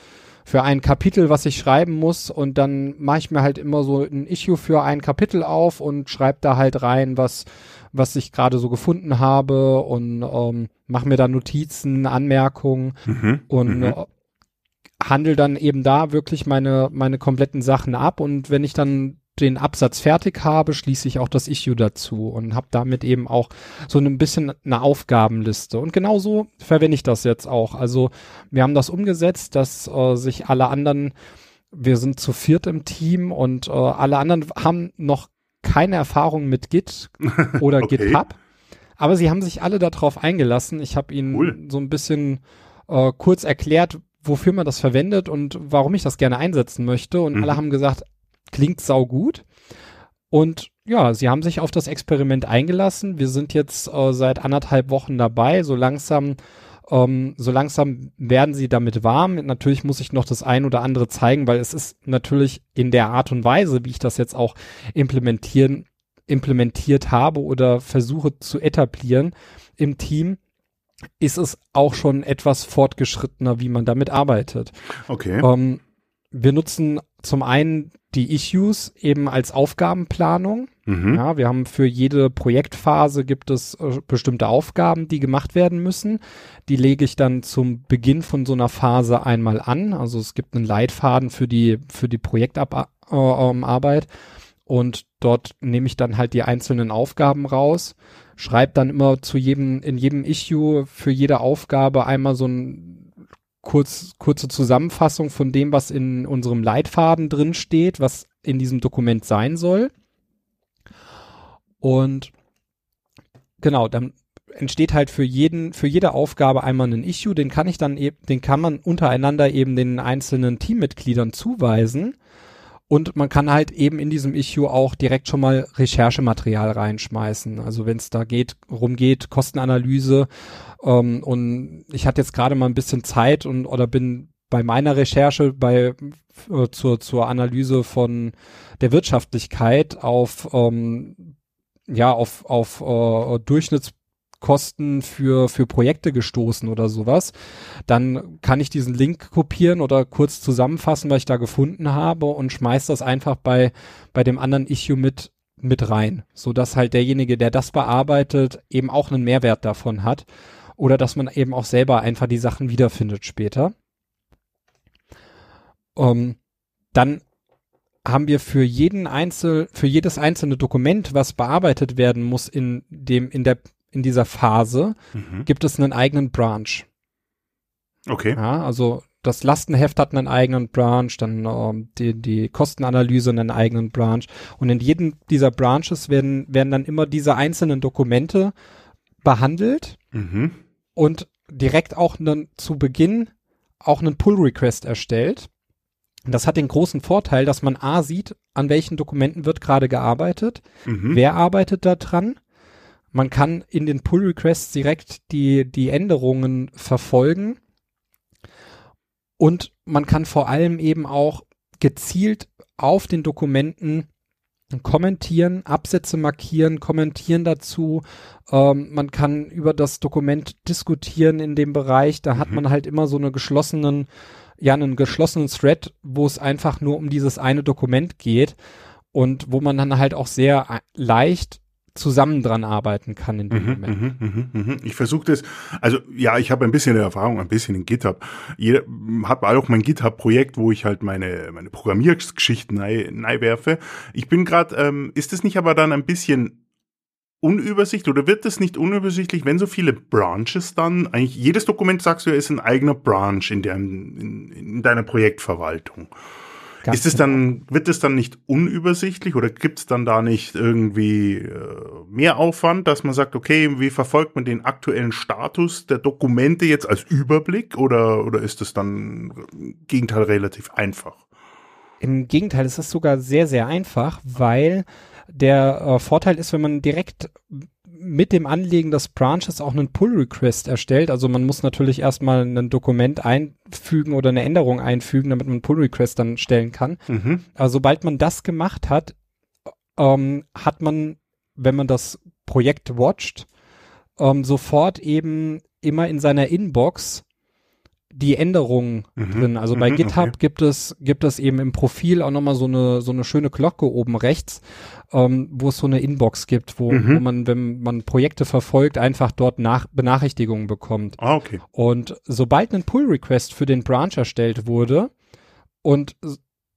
für ein Kapitel, was ich schreiben muss und dann mache ich mir halt immer so ein Issue für ein Kapitel auf und schreibe da halt rein, was was ich gerade so gefunden habe und ähm, mache mir da Notizen, Anmerkungen mhm, und mhm. Handel dann eben da wirklich meine meine kompletten Sachen ab und wenn ich dann den Absatz fertig habe, schließe ich auch das Issue dazu und habe damit eben auch so ein bisschen eine Aufgabenliste. Und genauso verwende ich das jetzt auch. Also wir haben das umgesetzt, dass äh, sich alle anderen, wir sind zu viert im Team und äh, alle anderen haben noch keine Erfahrung mit Git oder okay. GitHub. Aber sie haben sich alle darauf eingelassen. Ich habe ihnen cool. so ein bisschen äh, kurz erklärt, wofür man das verwendet und warum ich das gerne einsetzen möchte. Und mhm. alle haben gesagt, klingt saugut. Und ja, sie haben sich auf das Experiment eingelassen. Wir sind jetzt äh, seit anderthalb Wochen dabei. So langsam, ähm, so langsam werden sie damit warm. Natürlich muss ich noch das ein oder andere zeigen, weil es ist natürlich in der Art und Weise, wie ich das jetzt auch implementieren, implementiert habe oder versuche zu etablieren im Team, ist es auch schon etwas fortgeschrittener, wie man damit arbeitet. Okay. Ähm, wir nutzen zum einen die Issues eben als Aufgabenplanung. Mhm. Ja, wir haben für jede Projektphase gibt es äh, bestimmte Aufgaben, die gemacht werden müssen. Die lege ich dann zum Beginn von so einer Phase einmal an. Also es gibt einen Leitfaden für die für die Projektarbeit äh, ähm, und dort nehme ich dann halt die einzelnen Aufgaben raus, schreibe dann immer zu jedem in jedem Issue für jede Aufgabe einmal so ein kurz, kurze Zusammenfassung von dem, was in unserem Leitfaden drin steht, was in diesem Dokument sein soll. Und genau, dann entsteht halt für jeden, für jede Aufgabe einmal ein Issue, den kann ich dann eben, den kann man untereinander eben den einzelnen Teammitgliedern zuweisen. Und man kann halt eben in diesem Issue auch direkt schon mal Recherchematerial reinschmeißen. Also wenn es da geht, rumgeht, Kostenanalyse. Ähm, und ich hatte jetzt gerade mal ein bisschen Zeit und oder bin bei meiner Recherche bei äh, zur zur Analyse von der Wirtschaftlichkeit auf ähm, ja auf auf äh, Durchschnitts Kosten für, für Projekte gestoßen oder sowas, dann kann ich diesen Link kopieren oder kurz zusammenfassen, was ich da gefunden habe und schmeiß das einfach bei, bei dem anderen Issue mit, mit rein, so dass halt derjenige, der das bearbeitet, eben auch einen Mehrwert davon hat oder dass man eben auch selber einfach die Sachen wiederfindet später. Ähm, dann haben wir für jeden einzel, für jedes einzelne Dokument, was bearbeitet werden muss in dem, in der in dieser Phase mhm. gibt es einen eigenen Branch. Okay. Ja, also das Lastenheft hat einen eigenen Branch, dann ähm, die, die Kostenanalyse einen eigenen Branch und in jedem dieser Branches werden, werden dann immer diese einzelnen Dokumente behandelt mhm. und direkt auch einen, zu Beginn auch einen Pull-Request erstellt. Das hat den großen Vorteil, dass man A sieht, an welchen Dokumenten wird gerade gearbeitet, mhm. wer arbeitet da dran man kann in den Pull Requests direkt die, die Änderungen verfolgen. Und man kann vor allem eben auch gezielt auf den Dokumenten kommentieren, Absätze markieren, kommentieren dazu. Ähm, man kann über das Dokument diskutieren in dem Bereich. Da mhm. hat man halt immer so eine geschlossenen, ja, einen geschlossenen Thread, wo es einfach nur um dieses eine Dokument geht und wo man dann halt auch sehr äh, leicht zusammen dran arbeiten kann in dem mhm, Moment. Mhm, mhm, mhm. Ich versuche das, also ja, ich habe ein bisschen Erfahrung, ein bisschen in GitHub. Jeder habe auch mein GitHub-Projekt, wo ich halt meine meine Programmiergeschichten werfe. Ich bin gerade, ähm, ist es nicht aber dann ein bisschen unübersichtlich oder wird es nicht unübersichtlich, wenn so viele Branches dann, eigentlich jedes Dokument sagst du ja, ist ein eigener Branch in, der, in, in deiner Projektverwaltung. Ganz ist es dann, wird es dann nicht unübersichtlich oder gibt es dann da nicht irgendwie äh, mehr Aufwand, dass man sagt, okay, wie verfolgt man den aktuellen Status der Dokumente jetzt als Überblick oder, oder ist es dann im Gegenteil relativ einfach? Im Gegenteil, ist sogar sehr, sehr einfach, weil Der äh, Vorteil ist, wenn man direkt mit dem Anlegen des Branches auch einen Pull-Request erstellt. Also man muss natürlich erstmal ein Dokument einfügen oder eine Änderung einfügen, damit man einen Pull-Request dann stellen kann. Mhm. Aber sobald man das gemacht hat, ähm, hat man, wenn man das Projekt watcht, ähm, sofort eben immer in seiner Inbox die Änderungen Mhm. drin. Also bei Mhm, GitHub okay. gibt es gibt es eben im Profil auch nochmal so eine so eine schöne Glocke oben rechts, ähm, wo es so eine Inbox gibt, wo, Mhm. wo man, wenn man Projekte verfolgt, einfach dort nach Benachrichtigungen bekommt. Ah, okay. Und sobald ein Pull-Request für den Branch erstellt wurde und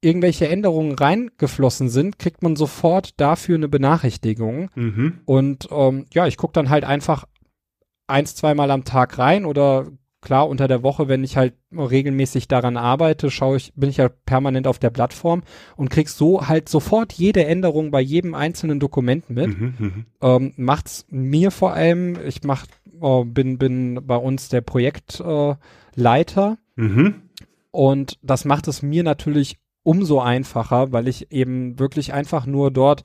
irgendwelche Änderungen reingeflossen sind, kriegt man sofort dafür eine Benachrichtigung. Mhm. Und ähm, ja, ich gucke dann halt einfach eins, zweimal am Tag rein oder klar unter der Woche, wenn ich halt regelmäßig daran arbeite, schaue ich, bin ich ja permanent auf der Plattform und krieg so halt sofort jede Änderung bei jedem einzelnen Dokument mit. Mhm. Mhm. Ähm, macht's mir vor allem, ich mach, äh, bin, bin bei uns der Projektleiter äh, Mhm. und das macht es mir natürlich umso einfacher, weil ich eben wirklich einfach nur dort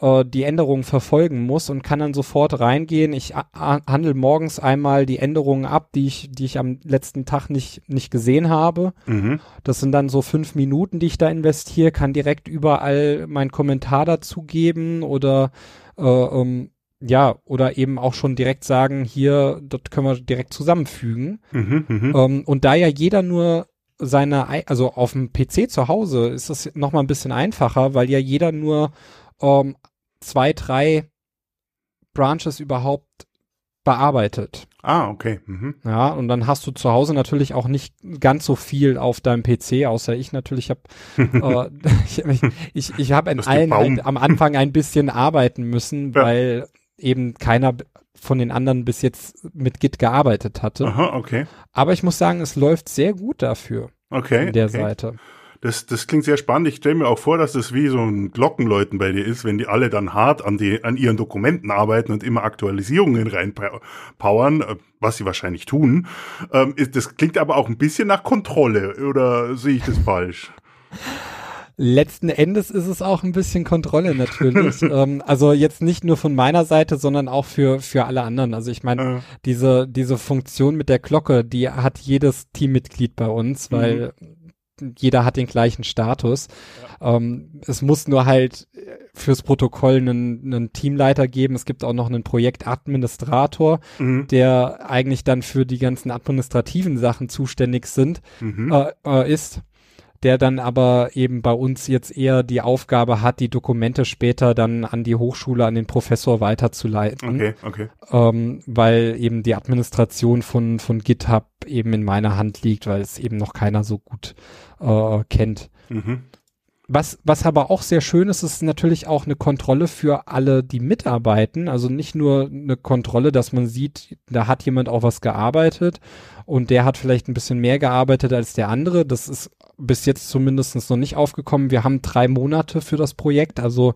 äh, die Änderungen verfolgen muss und kann dann sofort reingehen. Ich handle morgens einmal die Änderungen ab, die ich, die ich am letzten Tag nicht, nicht gesehen habe. Mhm. Das sind dann so fünf Minuten, die ich da investiere, kann direkt überall meinen Kommentar dazugeben oder äh, ähm, ja, oder eben auch schon direkt sagen, hier, das können wir direkt zusammenfügen. Mhm. Mhm. Ähm, und da ja jeder nur seine, ei- also auf dem PC zu Hause ist das noch mal ein bisschen einfacher, weil ja jeder nur ähm, zwei, drei Branches überhaupt bearbeitet. Ah, okay. Mhm. Ja, und dann hast du zu Hause natürlich auch nicht ganz so viel auf deinem PC, außer ich natürlich habe äh, ich, ich, ich habe in allen ein, am Anfang ein bisschen arbeiten müssen, Ja. weil eben keiner von den anderen bis jetzt mit Git gearbeitet hatte. Aha, okay. Aber ich muss sagen, es läuft sehr gut dafür Okay. an der okay. Seite. Das, das klingt sehr spannend. Ich stelle mir auch vor, dass das wie so ein Glockenläuten bei dir ist, wenn die alle dann hart an, die, an ihren Dokumenten arbeiten und immer Aktualisierungen reinpowern, äh, was sie wahrscheinlich tun. Ähm, ist, das klingt aber auch ein bisschen nach Kontrolle, oder sehe ich das falsch? Letzten Endes ist es auch ein bisschen Kontrolle natürlich. ähm, also jetzt nicht nur von meiner Seite, sondern auch für, für alle anderen. Also ich meine, Äh, diese, diese Funktion mit der Glocke, die hat jedes Teammitglied bei uns, weil jeder hat den gleichen Status. Ähm, es muss nur halt fürs Protokoll einen, einen Teamleiter geben. Es gibt auch noch einen Projektadministrator, mhm. der eigentlich dann für die ganzen administrativen Sachen zuständig sind, Mhm. äh, äh, ist, der dann aber eben bei uns jetzt eher die Aufgabe hat, die Dokumente später dann an die Hochschule, an den Professor weiterzuleiten Okay, okay. ähm, weil eben die Administration von, von GitHub eben in meiner Hand liegt, weil es eben noch keiner so gut äh, kennt. Mhm. Was, was aber auch sehr schön ist, ist natürlich auch eine Kontrolle für alle, die mitarbeiten. Also nicht nur eine Kontrolle, dass man sieht, da hat jemand auch was gearbeitet und der hat vielleicht ein bisschen mehr gearbeitet als der andere. Das ist bis jetzt zumindest noch nicht aufgekommen. Wir haben drei Monate für das Projekt. Also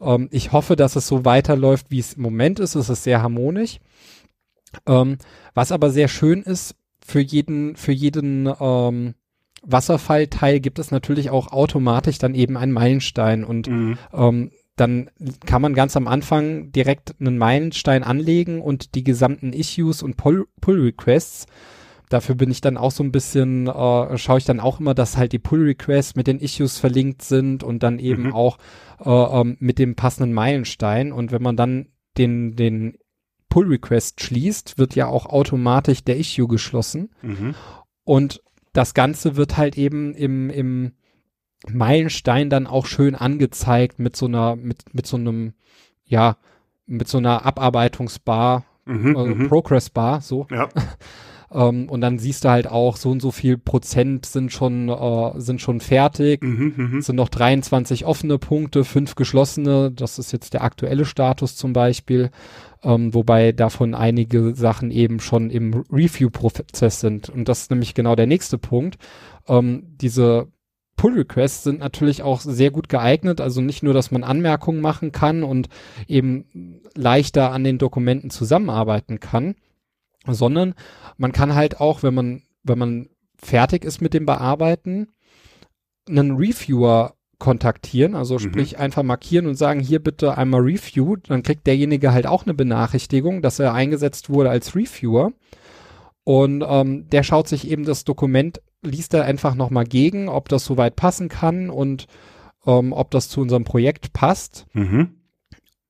ähm, ich hoffe, dass es so weiterläuft, wie es im Moment ist. Es ist sehr harmonisch. Ähm, was aber sehr schön ist, für jeden, für jeden ähm, Wasserfallteil gibt es natürlich auch automatisch dann eben einen Meilenstein und Mhm. ähm, dann kann man ganz am Anfang direkt einen Meilenstein anlegen und die gesamten Issues und Pull, Pull Requests. Dafür bin ich dann auch so ein bisschen, äh, schaue ich dann auch immer, dass halt die Pull Requests mit den Issues verlinkt sind und dann eben Mhm. auch äh, ähm, mit dem passenden Meilenstein. Und wenn man dann den, den Pull Request schließt, wird ja auch automatisch der Issue geschlossen. Mhm. Und das Ganze wird halt eben im, im Meilenstein dann auch schön angezeigt mit so einer, mit, mit so einem, ja, mit so einer Abarbeitungsbar, Mhm. äh, Mhm. Progress Bar, so. Ja. Ähm, und dann siehst du halt auch, so und so viel Prozent sind schon, äh, sind schon fertig. Mhm. Mhm. Sind noch 23 offene Punkte, fünf geschlossene. Das ist jetzt der aktuelle Status zum Beispiel. Ähm, wobei davon einige Sachen eben schon im Review-Prozess sind. Und das ist nämlich genau der nächste Punkt. Ähm, diese Pull-Requests sind natürlich auch sehr gut geeignet. Also nicht nur, dass man Anmerkungen machen kann und eben leichter an den Dokumenten zusammenarbeiten kann, sondern man kann halt auch, wenn man, wenn man fertig ist mit dem Bearbeiten, einen Reviewer kontaktieren, also sprich einfach markieren und sagen, hier bitte einmal Review, dann kriegt derjenige halt auch eine Benachrichtigung, dass er eingesetzt wurde als Reviewer. Und ähm, der schaut sich eben das Dokument, liest er einfach nochmal gegen, ob das soweit passen kann und ähm, ob das zu unserem Projekt passt. Mhm.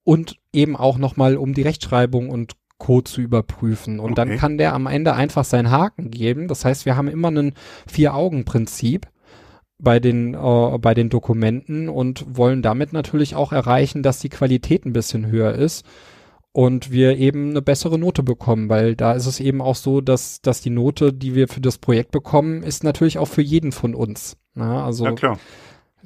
Und eben auch nochmal, um die Rechtschreibung und Code zu überprüfen. Und dann Okay. kann der am Ende einfach seinen Haken geben. Das heißt, wir haben immer ein Vier-Augen-Prinzip bei den, äh, bei den Dokumenten und wollen damit natürlich auch erreichen, dass die Qualität ein bisschen höher ist und wir eben eine bessere Note bekommen, weil da ist es eben auch so, dass, dass die Note, die wir für das Projekt bekommen, ist natürlich auch für jeden von uns. Na, also Ja, klar.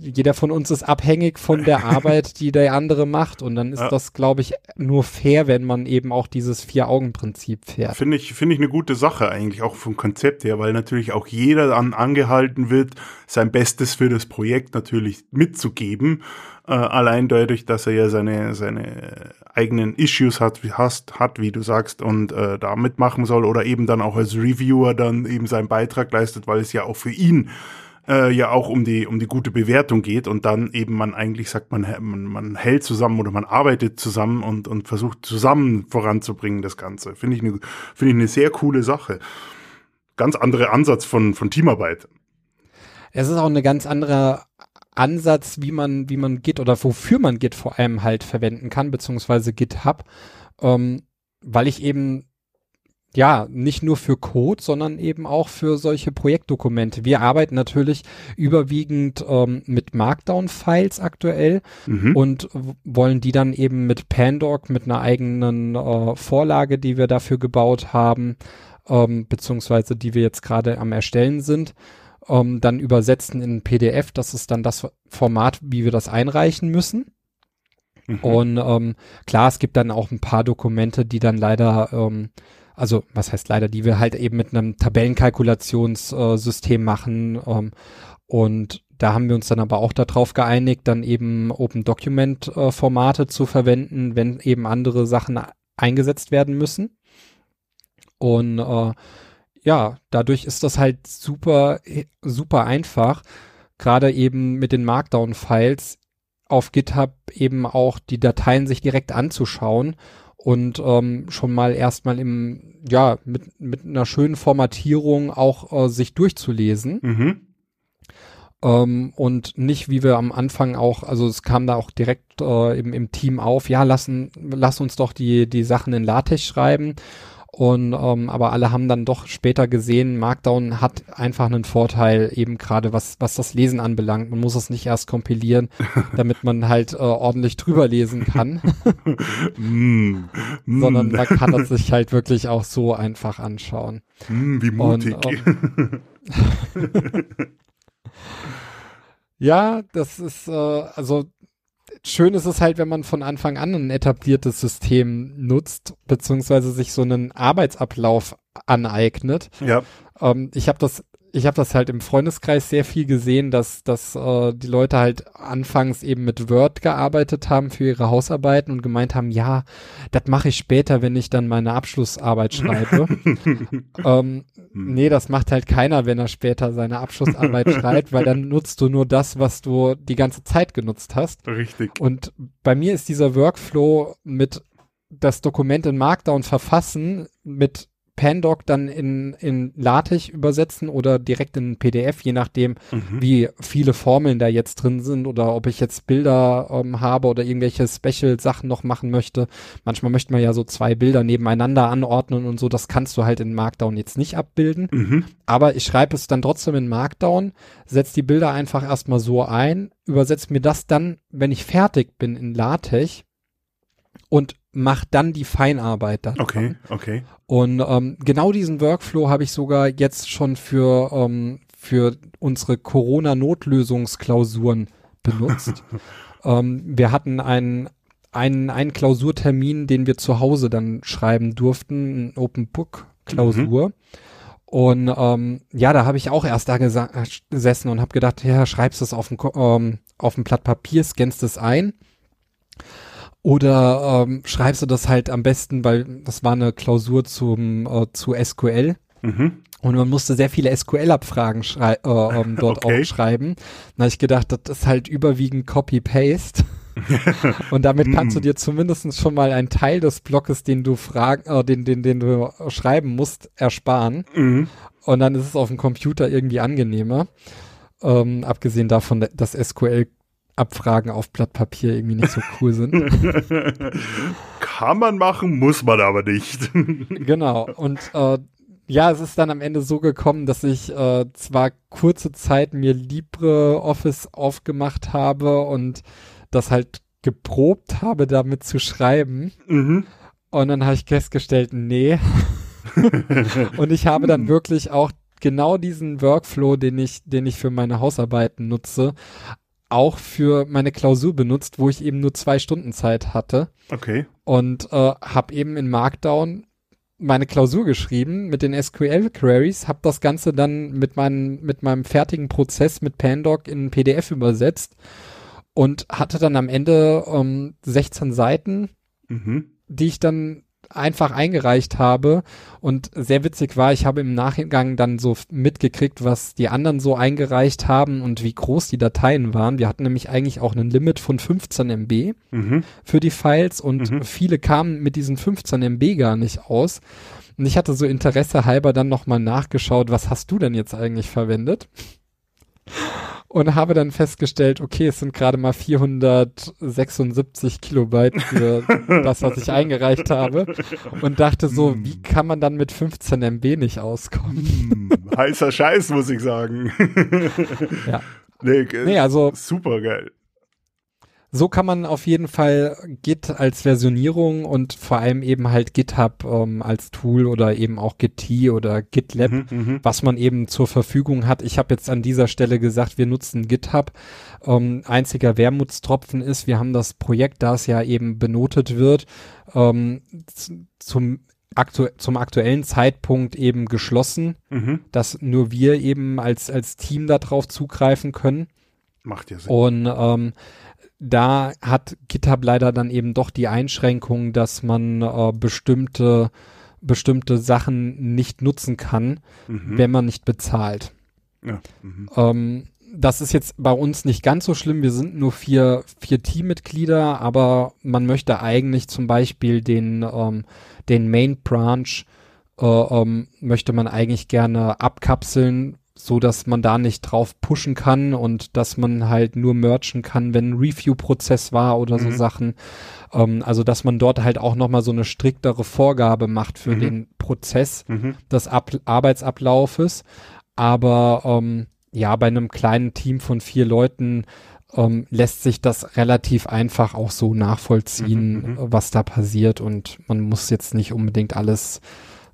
Jeder von uns ist abhängig von der Arbeit, die der andere macht. Und dann ist Ja. das, glaube ich, nur fair, wenn man eben auch dieses Vier-Augen-Prinzip fährt. Finde ich, finde ich eine gute Sache eigentlich, auch vom Konzept her, weil natürlich auch jeder an, angehalten wird, sein Bestes für das Projekt natürlich mitzugeben. Äh, allein dadurch, dass er ja seine, seine eigenen Issues hat, wie, hast, hat, wie du sagst, und äh, da mitmachen soll oder eben dann auch als Reviewer dann eben seinen Beitrag leistet, weil es ja auch für ihn äh, ja auch um die um die gute Bewertung geht und dann eben man eigentlich sagt man man, man hält zusammen oder man arbeitet zusammen und und versucht zusammen voranzubringen das Ganze. Finde ich eine finde ich eine sehr coole Sache. Ganz anderer Ansatz von von Teamarbeit. Es ist auch eine ganz andere Ansatz, wie man, wie man Git oder wofür man Git vor allem halt verwenden kann, beziehungsweise GitHub, ähm, weil ich eben ja, nicht nur für Code, sondern eben auch für solche Projektdokumente. Wir arbeiten natürlich überwiegend ähm, mit Markdown-Files aktuell mhm. und wollen die dann eben mit Pandoc, mit einer eigenen äh, Vorlage, die wir dafür gebaut haben, ähm, beziehungsweise die wir jetzt gerade am Erstellen sind, ähm, dann übersetzen in PDF. Das ist dann das Format, wie wir das einreichen müssen. Mhm. Und ähm, klar, es gibt dann auch ein paar Dokumente, die dann leider, ähm, also was heißt leider, die wir halt eben mit einem Tabellenkalkulationssystem machen. Ähm, und da haben wir uns dann aber auch darauf geeinigt, dann eben Open Document äh, Formate zu verwenden, wenn eben andere Sachen eingesetzt werden müssen. Und äh, ja, dadurch ist das halt super, super einfach, gerade eben mit den Markdown-Files auf GitHub eben auch die Dateien sich direkt anzuschauen und ähm, schon mal erstmal im, ja, mit, mit einer schönen Formatierung auch äh, sich durchzulesen. Mhm. Ähm, und nicht, wie wir am Anfang auch, also es kam da auch direkt äh, im, im Team auf, ja, lassen, lass uns doch die, die Sachen in LaTeX schreiben. Und ähm, aber alle haben dann doch später gesehen, Markdown hat einfach einen Vorteil, eben gerade was, was das Lesen anbelangt. Man muss es nicht erst kompilieren, damit man halt äh, ordentlich drüber lesen kann, Mm. Mm. sondern man kann es sich halt wirklich auch so einfach anschauen. Mm, wie mutig Und, Ja, das ist, äh, also schön ist es halt, wenn man von Anfang an ein etabliertes System nutzt, beziehungsweise sich so einen Arbeitsablauf aneignet. ja Ähm, ich habe das, ich habe das halt im Freundeskreis sehr viel gesehen, dass, dass äh, die Leute halt anfangs eben mit Word gearbeitet haben für ihre Hausarbeiten und gemeint haben, ja, das mache ich später, wenn ich dann meine Abschlussarbeit schreibe. ähm, nee, das macht halt keiner, wenn er später seine Abschlussarbeit schreibt, weil dann nutzt du nur das, was du die ganze Zeit genutzt hast. richtig Und bei mir ist dieser Workflow mit das Dokument in Markdown verfassen, mit Pandoc dann in, in LaTeX übersetzen oder direkt in PDF, je nachdem, Mhm. wie viele Formeln da jetzt drin sind oder ob ich jetzt Bilder ähm, habe oder irgendwelche Special-Sachen noch machen möchte. Manchmal möchte man ja so zwei Bilder nebeneinander anordnen und so. Das kannst du halt in Markdown jetzt nicht abbilden. Mhm. Aber ich schreibe es dann trotzdem in Markdown, setze die Bilder einfach erstmal so ein, übersetze mir das dann, wenn ich fertig bin, in LaTeX und mach dann die Feinarbeit da. okay okay Und ähm, genau diesen Workflow habe ich sogar jetzt schon für, ähm, für unsere Corona-Notlösungsklausuren benutzt. ähm, wir hatten einen, einen, einen Klausurtermin, den wir zu Hause dann schreiben durften, ein Open Book Klausur. Und ähm, ja, da habe ich auch erst da gesessen und habe gedacht, ja, schreibst es auf ein, ähm, auf ein Blatt Papier, scannst es ein. Oder ähm, schreibst du das halt am besten, weil das war eine Klausur zum äh, zu SQL Mhm. Und man musste sehr viele SQL-Abfragen äh, ähm, dort Okay. auch schreiben. Da habe ich gedacht, das ist halt überwiegend Copy-Paste. Und damit kannst du dir zumindest schon mal einen Teil des Blockes, den du fragen, äh, den, den, den du schreiben musst, ersparen. Mhm. Und dann ist es auf dem Computer irgendwie angenehmer. Ähm, abgesehen davon, dass SQL-Abfragen auf Blatt Papier irgendwie nicht so cool sind. Kann man machen, muss man aber nicht. genau. Und äh, ja, es ist dann am Ende so gekommen, dass ich äh, zwar kurze Zeit mir LibreOffice aufgemacht habe und das halt geprobt habe, damit zu schreiben. mhm. Und dann habe ich festgestellt, nee. und ich habe dann wirklich auch genau diesen Workflow, den ich, den ich für meine Hausarbeiten nutze, auch für meine Klausur benutzt, wo ich eben nur zwei Stunden Zeit hatte Okay. und äh, habe eben in Markdown meine Klausur geschrieben mit den SQL-Queries, habe das Ganze dann mit, meinem mit meinem fertigen Prozess mit Pandoc in PDF übersetzt und hatte dann am Ende ähm, 16 Seiten, Mhm. die ich dann einfach eingereicht habe und sehr witzig war, ich habe im Nachgang dann so mitgekriegt, was die anderen so eingereicht haben und wie groß die Dateien waren. Wir hatten nämlich eigentlich auch einen Limit von 15 MB Mhm. für die Files und Mhm. viele kamen mit diesen 15 MB gar nicht aus. Und ich hatte so Interesse halber dann nochmal nachgeschaut, was hast du denn jetzt eigentlich verwendet? Und habe dann festgestellt, okay, es sind gerade mal 476 Kilobyte für das, was ich eingereicht habe. Und dachte so, Hm. wie kann man dann mit 15 MB nicht auskommen? Hm, Heißer Scheiß, muss ich sagen. Ja. Nee, Nee, also super geil. So kann man auf jeden Fall Git als Versionierung und vor allem eben halt GitHub ähm, als Tool oder eben auch Git oder GitLab, Mhm, mhm. was man eben zur Verfügung hat. Ich habe jetzt an dieser Stelle gesagt, wir nutzen GitHub. Ähm, einziger Wermutstropfen ist, wir haben das Projekt, da es ja eben benotet wird, ähm, zum, aktu zum aktuellen Zeitpunkt eben geschlossen, Mhm. dass nur wir eben als, als Team darauf zugreifen können. Macht ja Sinn. Und ähm, da hat GitHub leider dann eben doch die Einschränkung, dass man äh, bestimmte bestimmte Sachen nicht nutzen kann, Mhm. wenn man nicht bezahlt. Ja. Mhm. Ähm, das ist jetzt bei uns nicht ganz so schlimm. Wir sind nur vier, vier Teammitglieder, aber man möchte eigentlich zum Beispiel den, ähm, den Main Branch äh, ähm, möchte man eigentlich gerne abkapseln, so dass man da nicht drauf pushen kann und dass man halt nur merchen kann, wenn ein Review-Prozess war oder so Mhm. Sachen. Ähm, also dass man dort halt auch nochmal so eine striktere Vorgabe macht für Mhm. den Prozess Mhm. des Ab Arbeitsablaufes. Aber ähm, ja, bei einem kleinen Team von vier Leuten ähm, lässt sich das relativ einfach auch so nachvollziehen, Mhm, mhm. äh, was da passiert und man muss jetzt nicht unbedingt alles,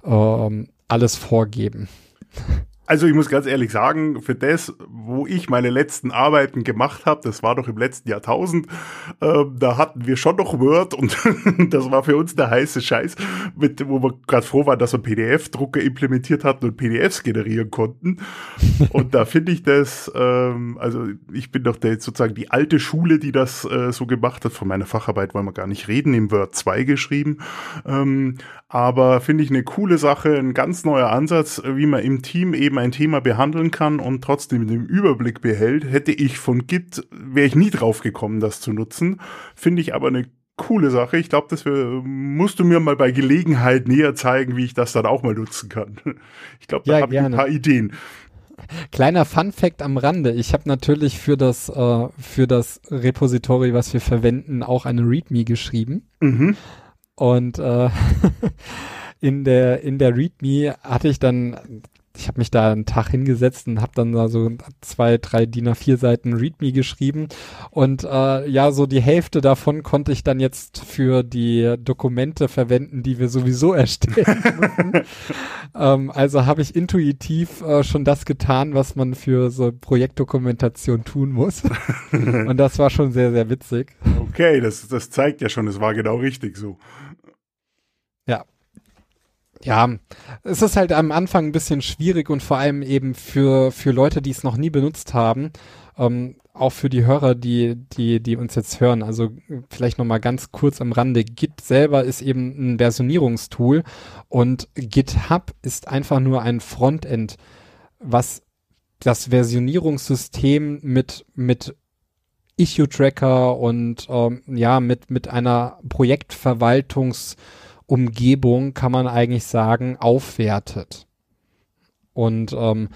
ähm, alles vorgeben. Also ich muss ganz ehrlich sagen, für das, wo ich meine letzten Arbeiten gemacht habe, das war doch im letzten Jahrtausend, ähm, da hatten wir schon noch Word und das war für uns der heiße Scheiß, mit, wo wir gerade froh waren, dass wir PDF-Drucker implementiert hatten und PDFs generieren konnten. Und da finde ich das, ähm, also ich bin doch der, sozusagen die alte Schule, die das äh, so gemacht hat. Von meiner Facharbeit wollen wir gar nicht reden, im Word 2 geschrieben. Ähm, aber finde ich eine coole Sache, ein ganz neuer Ansatz, wie man im Team eben ein Thema behandeln kann und trotzdem den Überblick behält. Hätte ich von Git, wäre ich nie drauf gekommen, das zu nutzen. Finde ich aber eine coole Sache. Ich glaube, das musst du mir mal bei Gelegenheit näher zeigen, wie ich das dann auch mal nutzen kann. Ich glaube, da Ja, habe ich ein paar Ideen. Kleiner Fun Fact am Rande. Ich habe natürlich für das, äh, für das Repository, was wir verwenden, auch eine README geschrieben. Mhm. Und äh, in der in der README hatte ich dann, ich habe mich da einen Tag hingesetzt und habe dann da so zwei, drei DIN A4 Seiten README geschrieben. Und äh, ja, so die Hälfte davon konnte ich dann jetzt für die Dokumente verwenden, die wir sowieso erstellen ähm, also habe ich intuitiv äh, schon das getan, was man für so Projektdokumentation tun muss. und das war schon sehr, sehr witzig. Okay, das, das zeigt ja schon, es war genau richtig so. Ja, es ist halt am Anfang ein bisschen schwierig und vor allem eben für, für Leute, die es noch nie benutzt haben, ähm, auch für die Hörer, die, die, die uns jetzt hören, also vielleicht nochmal ganz kurz am Rande. Git selber ist eben ein Versionierungstool und GitHub ist einfach nur ein Frontend, was das Versionierungssystem mit, mit Issue-Tracker und ähm, ja, mit, mit einer Projektverwaltungsumgebung kann man eigentlich sagen, aufwertet. Und ähm,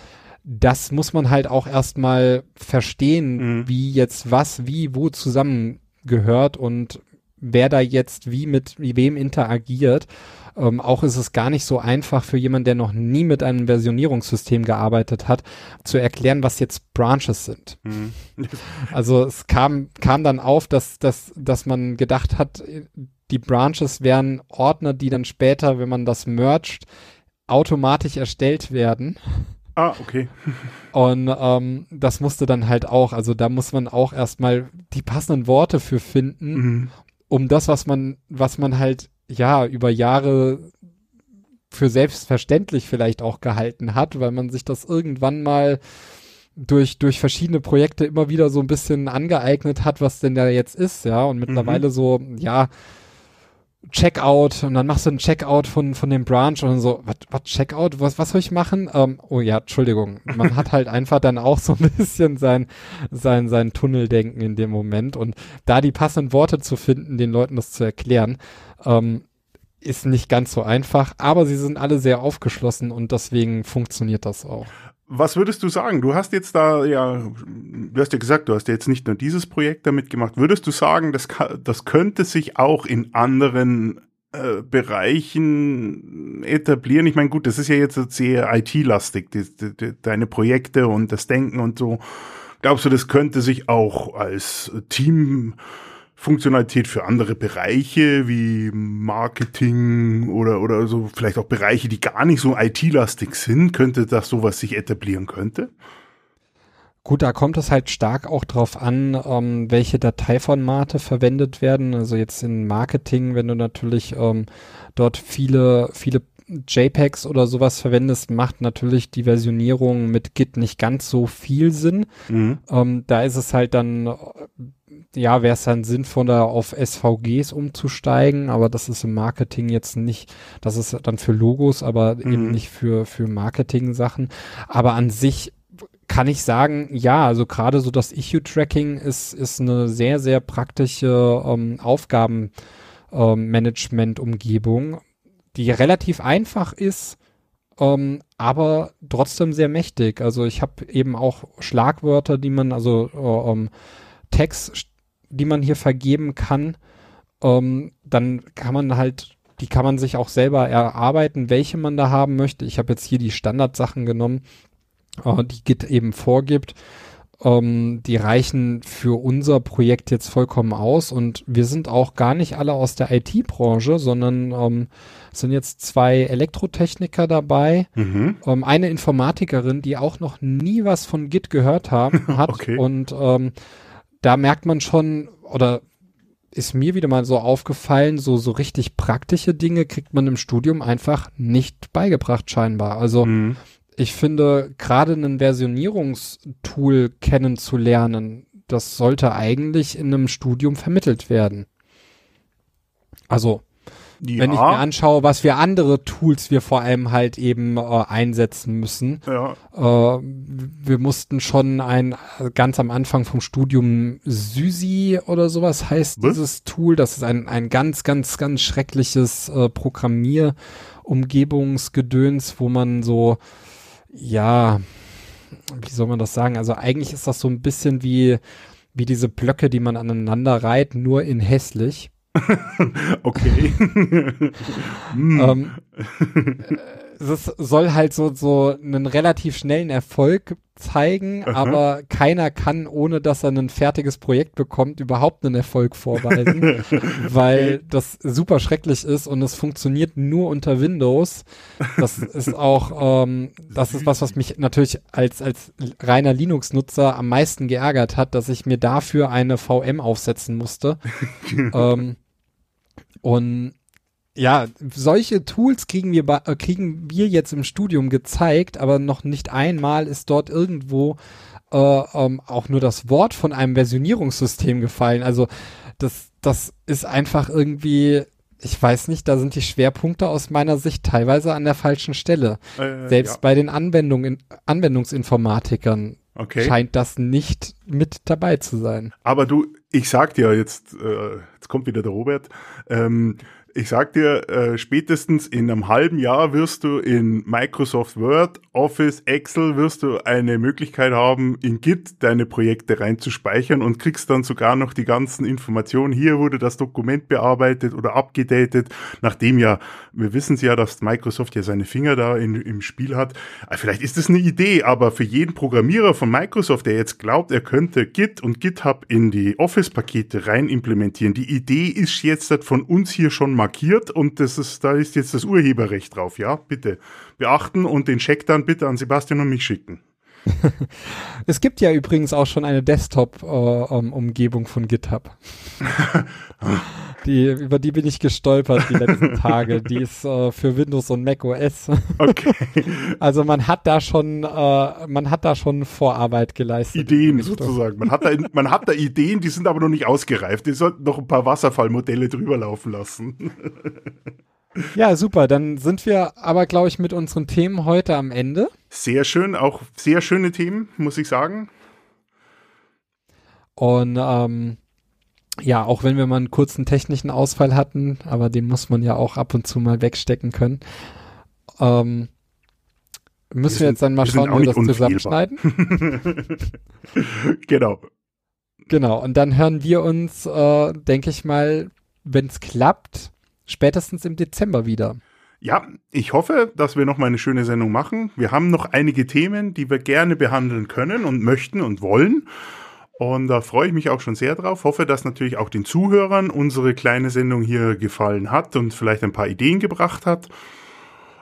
das muss man halt auch erstmal verstehen, mhm. wie jetzt was, wie, wo zusammengehört und wer da jetzt wie mit wem interagiert. Ähm, auch ist es gar nicht so einfach für jemanden, der noch nie mit einem Versionierungssystem gearbeitet hat, zu erklären, was jetzt Branches sind. Mhm. also es kam, kam dann auf, dass, dass, dass man gedacht hat, die Branches wären Ordner, die dann später, wenn man das mergt, automatisch erstellt werden. Ah, okay. Und ähm, das musste dann halt auch, also da muss man auch erstmal die passenden Worte für finden, mhm. um das, was man, was man halt ja über Jahre für selbstverständlich vielleicht auch gehalten hat, weil man sich das irgendwann mal durch, durch verschiedene Projekte immer wieder so ein bisschen angeeignet hat, was denn da jetzt ist, ja, und mittlerweile mhm. so, ja, Checkout und dann machst du einen Checkout von, von dem Branch und so, was, Checkout, was, was soll ich machen? Ähm, oh ja, Entschuldigung. Man hat halt einfach dann auch so ein bisschen sein, sein, sein Tunneldenken in dem Moment und da die passenden Worte zu finden, den Leuten das zu erklären, ähm, ist nicht ganz so einfach, aber sie sind alle sehr aufgeschlossen und deswegen funktioniert das auch. Was würdest du sagen? Du hast jetzt da ja, du hast ja gesagt, du hast ja jetzt nicht nur dieses Projekt damit gemacht. Würdest du sagen, das, das könnte sich auch in anderen äh, Bereichen etablieren? Ich meine, gut, das ist ja jetzt sehr IT-lastig, deine Projekte und das Denken und so. Glaubst du, das könnte sich auch als Team Funktionalität für andere Bereiche wie Marketing oder, oder so, vielleicht auch Bereiche, die gar nicht so IT-lastig sind, könnte das sowas sich etablieren könnte? Gut, da kommt es halt stark auch drauf an, ähm, welche Dateiformate verwendet werden. Also jetzt in Marketing, wenn du natürlich ähm, dort viele, viele JPEGs oder sowas verwendest, macht natürlich die Versionierung mit Git nicht ganz so viel Sinn. Mhm. Ähm, da ist es halt dann ja, wäre es dann sinnvoller, auf SVGs umzusteigen, aber das ist im Marketing jetzt nicht, das ist dann für Logos, aber mhm. eben nicht für, für Marketing-Sachen. Aber an sich kann ich sagen, ja, also gerade so das Issue-Tracking ist, ist eine sehr, sehr praktische ähm, Aufgabenmanagement-Umgebung, ähm, die relativ einfach ist, ähm, aber trotzdem sehr mächtig. Also ich habe eben auch Schlagwörter, die man, also äh, ähm, Text, die man hier vergeben kann, ähm, dann kann man halt, die kann man sich auch selber erarbeiten, welche man da haben möchte. Ich habe jetzt hier die Standardsachen genommen, äh, die Git eben vorgibt. Ähm, die reichen für unser Projekt jetzt vollkommen aus und wir sind auch gar nicht alle aus der IT-Branche, sondern ähm, sind jetzt zwei Elektrotechniker dabei, mhm. ähm, eine Informatikerin, die auch noch nie was von Git gehört haben, hat okay. und ähm, da merkt man schon, oder ist mir wieder mal so aufgefallen, so, so richtig praktische Dinge kriegt man im Studium einfach nicht beigebracht scheinbar. Also mhm. ich finde, gerade ein Versionierungstool kennenzulernen, das sollte eigentlich in einem Studium vermittelt werden. Also ja. Wenn ich mir anschaue, was für andere Tools wir vor allem halt eben äh, einsetzen müssen. Ja. Äh, wir mussten schon ein, ganz am Anfang vom Studium Sysi oder sowas heißt was? dieses Tool. Das ist ein, ein ganz, ganz, ganz schreckliches äh, Programmierumgebungsgedöns, wo man so, ja, wie soll man das sagen? Also eigentlich ist das so ein bisschen wie, wie diese Blöcke, die man aneinander reiht, nur in hässlich. okay. ähm, es soll halt so, so einen relativ schnellen Erfolg zeigen, Aha. aber keiner kann, ohne dass er ein fertiges Projekt bekommt, überhaupt einen Erfolg vorweisen, weil das super schrecklich ist und es funktioniert nur unter Windows. Das ist auch, ähm, das ist was, was mich natürlich als, als reiner Linux-Nutzer am meisten geärgert hat, dass ich mir dafür eine VM aufsetzen musste. ähm, und ja, solche Tools kriegen wir, äh, kriegen wir jetzt im Studium gezeigt, aber noch nicht einmal ist dort irgendwo äh, ähm, auch nur das Wort von einem Versionierungssystem gefallen. Also das, das ist einfach irgendwie, ich weiß nicht, da sind die Schwerpunkte aus meiner Sicht teilweise an der falschen Stelle. Äh, Selbst ja. bei den Anwendungen, Anwendungsinformatikern Okay. scheint das nicht mit dabei zu sein. Aber du, ich sag dir jetzt, äh, jetzt kommt wieder der Robert, ähm, ich sag dir, äh, spätestens in einem halben Jahr wirst du in Microsoft Word, Office, Excel wirst du eine Möglichkeit haben, in Git deine Projekte reinzuspeichern und kriegst dann sogar noch die ganzen Informationen. Hier wurde das Dokument bearbeitet oder abgedatet, nachdem ja, wir wissen ja, dass Microsoft ja seine Finger da in, im Spiel hat. Äh, Vielleicht ist das eine Idee, aber für jeden Programmierer von Microsoft, der jetzt glaubt, er könnte Git und GitHub in die Office-Pakete rein implementieren, die Idee ist jetzt von uns hier schon markiert und das ist, da ist jetzt das Urheberrecht drauf, ja? Bitte beachten und den Check dann bitte an Sebastian und mich schicken. Es gibt ja übrigens auch schon eine Desktop-Umgebung von GitHub. die, über die bin ich gestolpert die letzten Tage. Die ist äh, für Windows und Mac OS. Okay. Also man hat da schon, äh, man hat da schon Vorarbeit geleistet. Ideen sozusagen. Man hat, da, man hat da Ideen, die sind aber noch nicht ausgereift. Die sollten noch ein paar Wasserfallmodelle drüber laufen lassen. Ja, super. Dann sind wir aber, glaube ich, mit unseren Themen heute am Ende. Sehr schön, auch sehr schöne Themen, muss ich sagen. Und ähm, ja, auch wenn wir mal einen kurzen technischen Ausfall hatten, aber den muss man ja auch ab und zu mal wegstecken können. Ähm, müssen wir, Wir jetzt dann mal schauen, wie wir das unfehlbar. zusammenschneiden. genau. Genau, und dann hören wir uns, äh, denke ich mal, wenn es klappt, spätestens im Dezember wieder. Ja, ich hoffe, dass wir noch mal eine schöne Sendung machen. Wir haben noch einige Themen, die wir gerne behandeln können und möchten und wollen. Und da freue ich mich auch schon sehr drauf. Hoffe, dass natürlich auch den Zuhörern unsere kleine Sendung hier gefallen hat und vielleicht ein paar Ideen gebracht hat.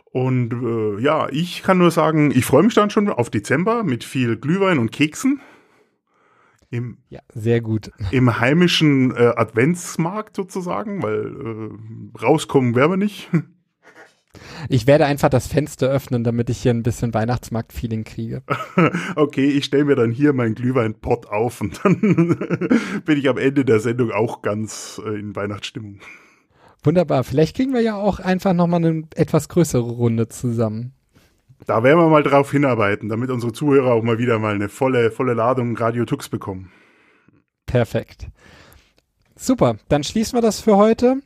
Und äh, ja, ich kann nur sagen, ich freue mich dann schon auf Dezember mit viel Glühwein und Keksen. Im, Ja, sehr gut. im heimischen äh, Adventsmarkt sozusagen, weil äh, rauskommen werden wir nicht. Ich werde einfach das Fenster öffnen, damit ich hier ein bisschen Weihnachtsmarkt-Feeling kriege. Okay, ich stelle mir dann hier meinen Glühweinpott auf und dann bin ich am Ende der Sendung auch ganz äh, in Weihnachtsstimmung. Wunderbar. Vielleicht kriegen wir ja auch einfach nochmal eine etwas größere Runde zusammen. Da werden wir mal drauf hinarbeiten, damit unsere Zuhörer auch mal wieder mal eine volle, volle Ladung Radio Tux bekommen. Perfekt. Super, dann schließen wir das für heute.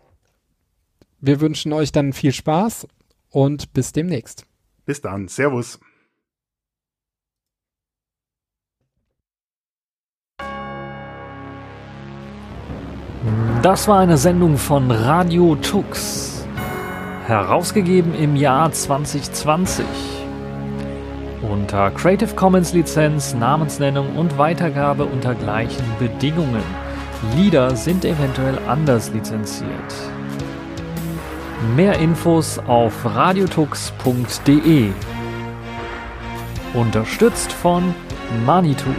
Wir wünschen euch dann viel Spaß und bis demnächst. Bis dann. Servus. Das war eine Sendung von Radio Tux. Herausgegeben im Jahr 2020. Unter Creative Commons Lizenz, Namensnennung und Weitergabe unter gleichen Bedingungen. Lieder sind eventuell anders lizenziert. Mehr Infos auf radiotux.de. Unterstützt von Manitou.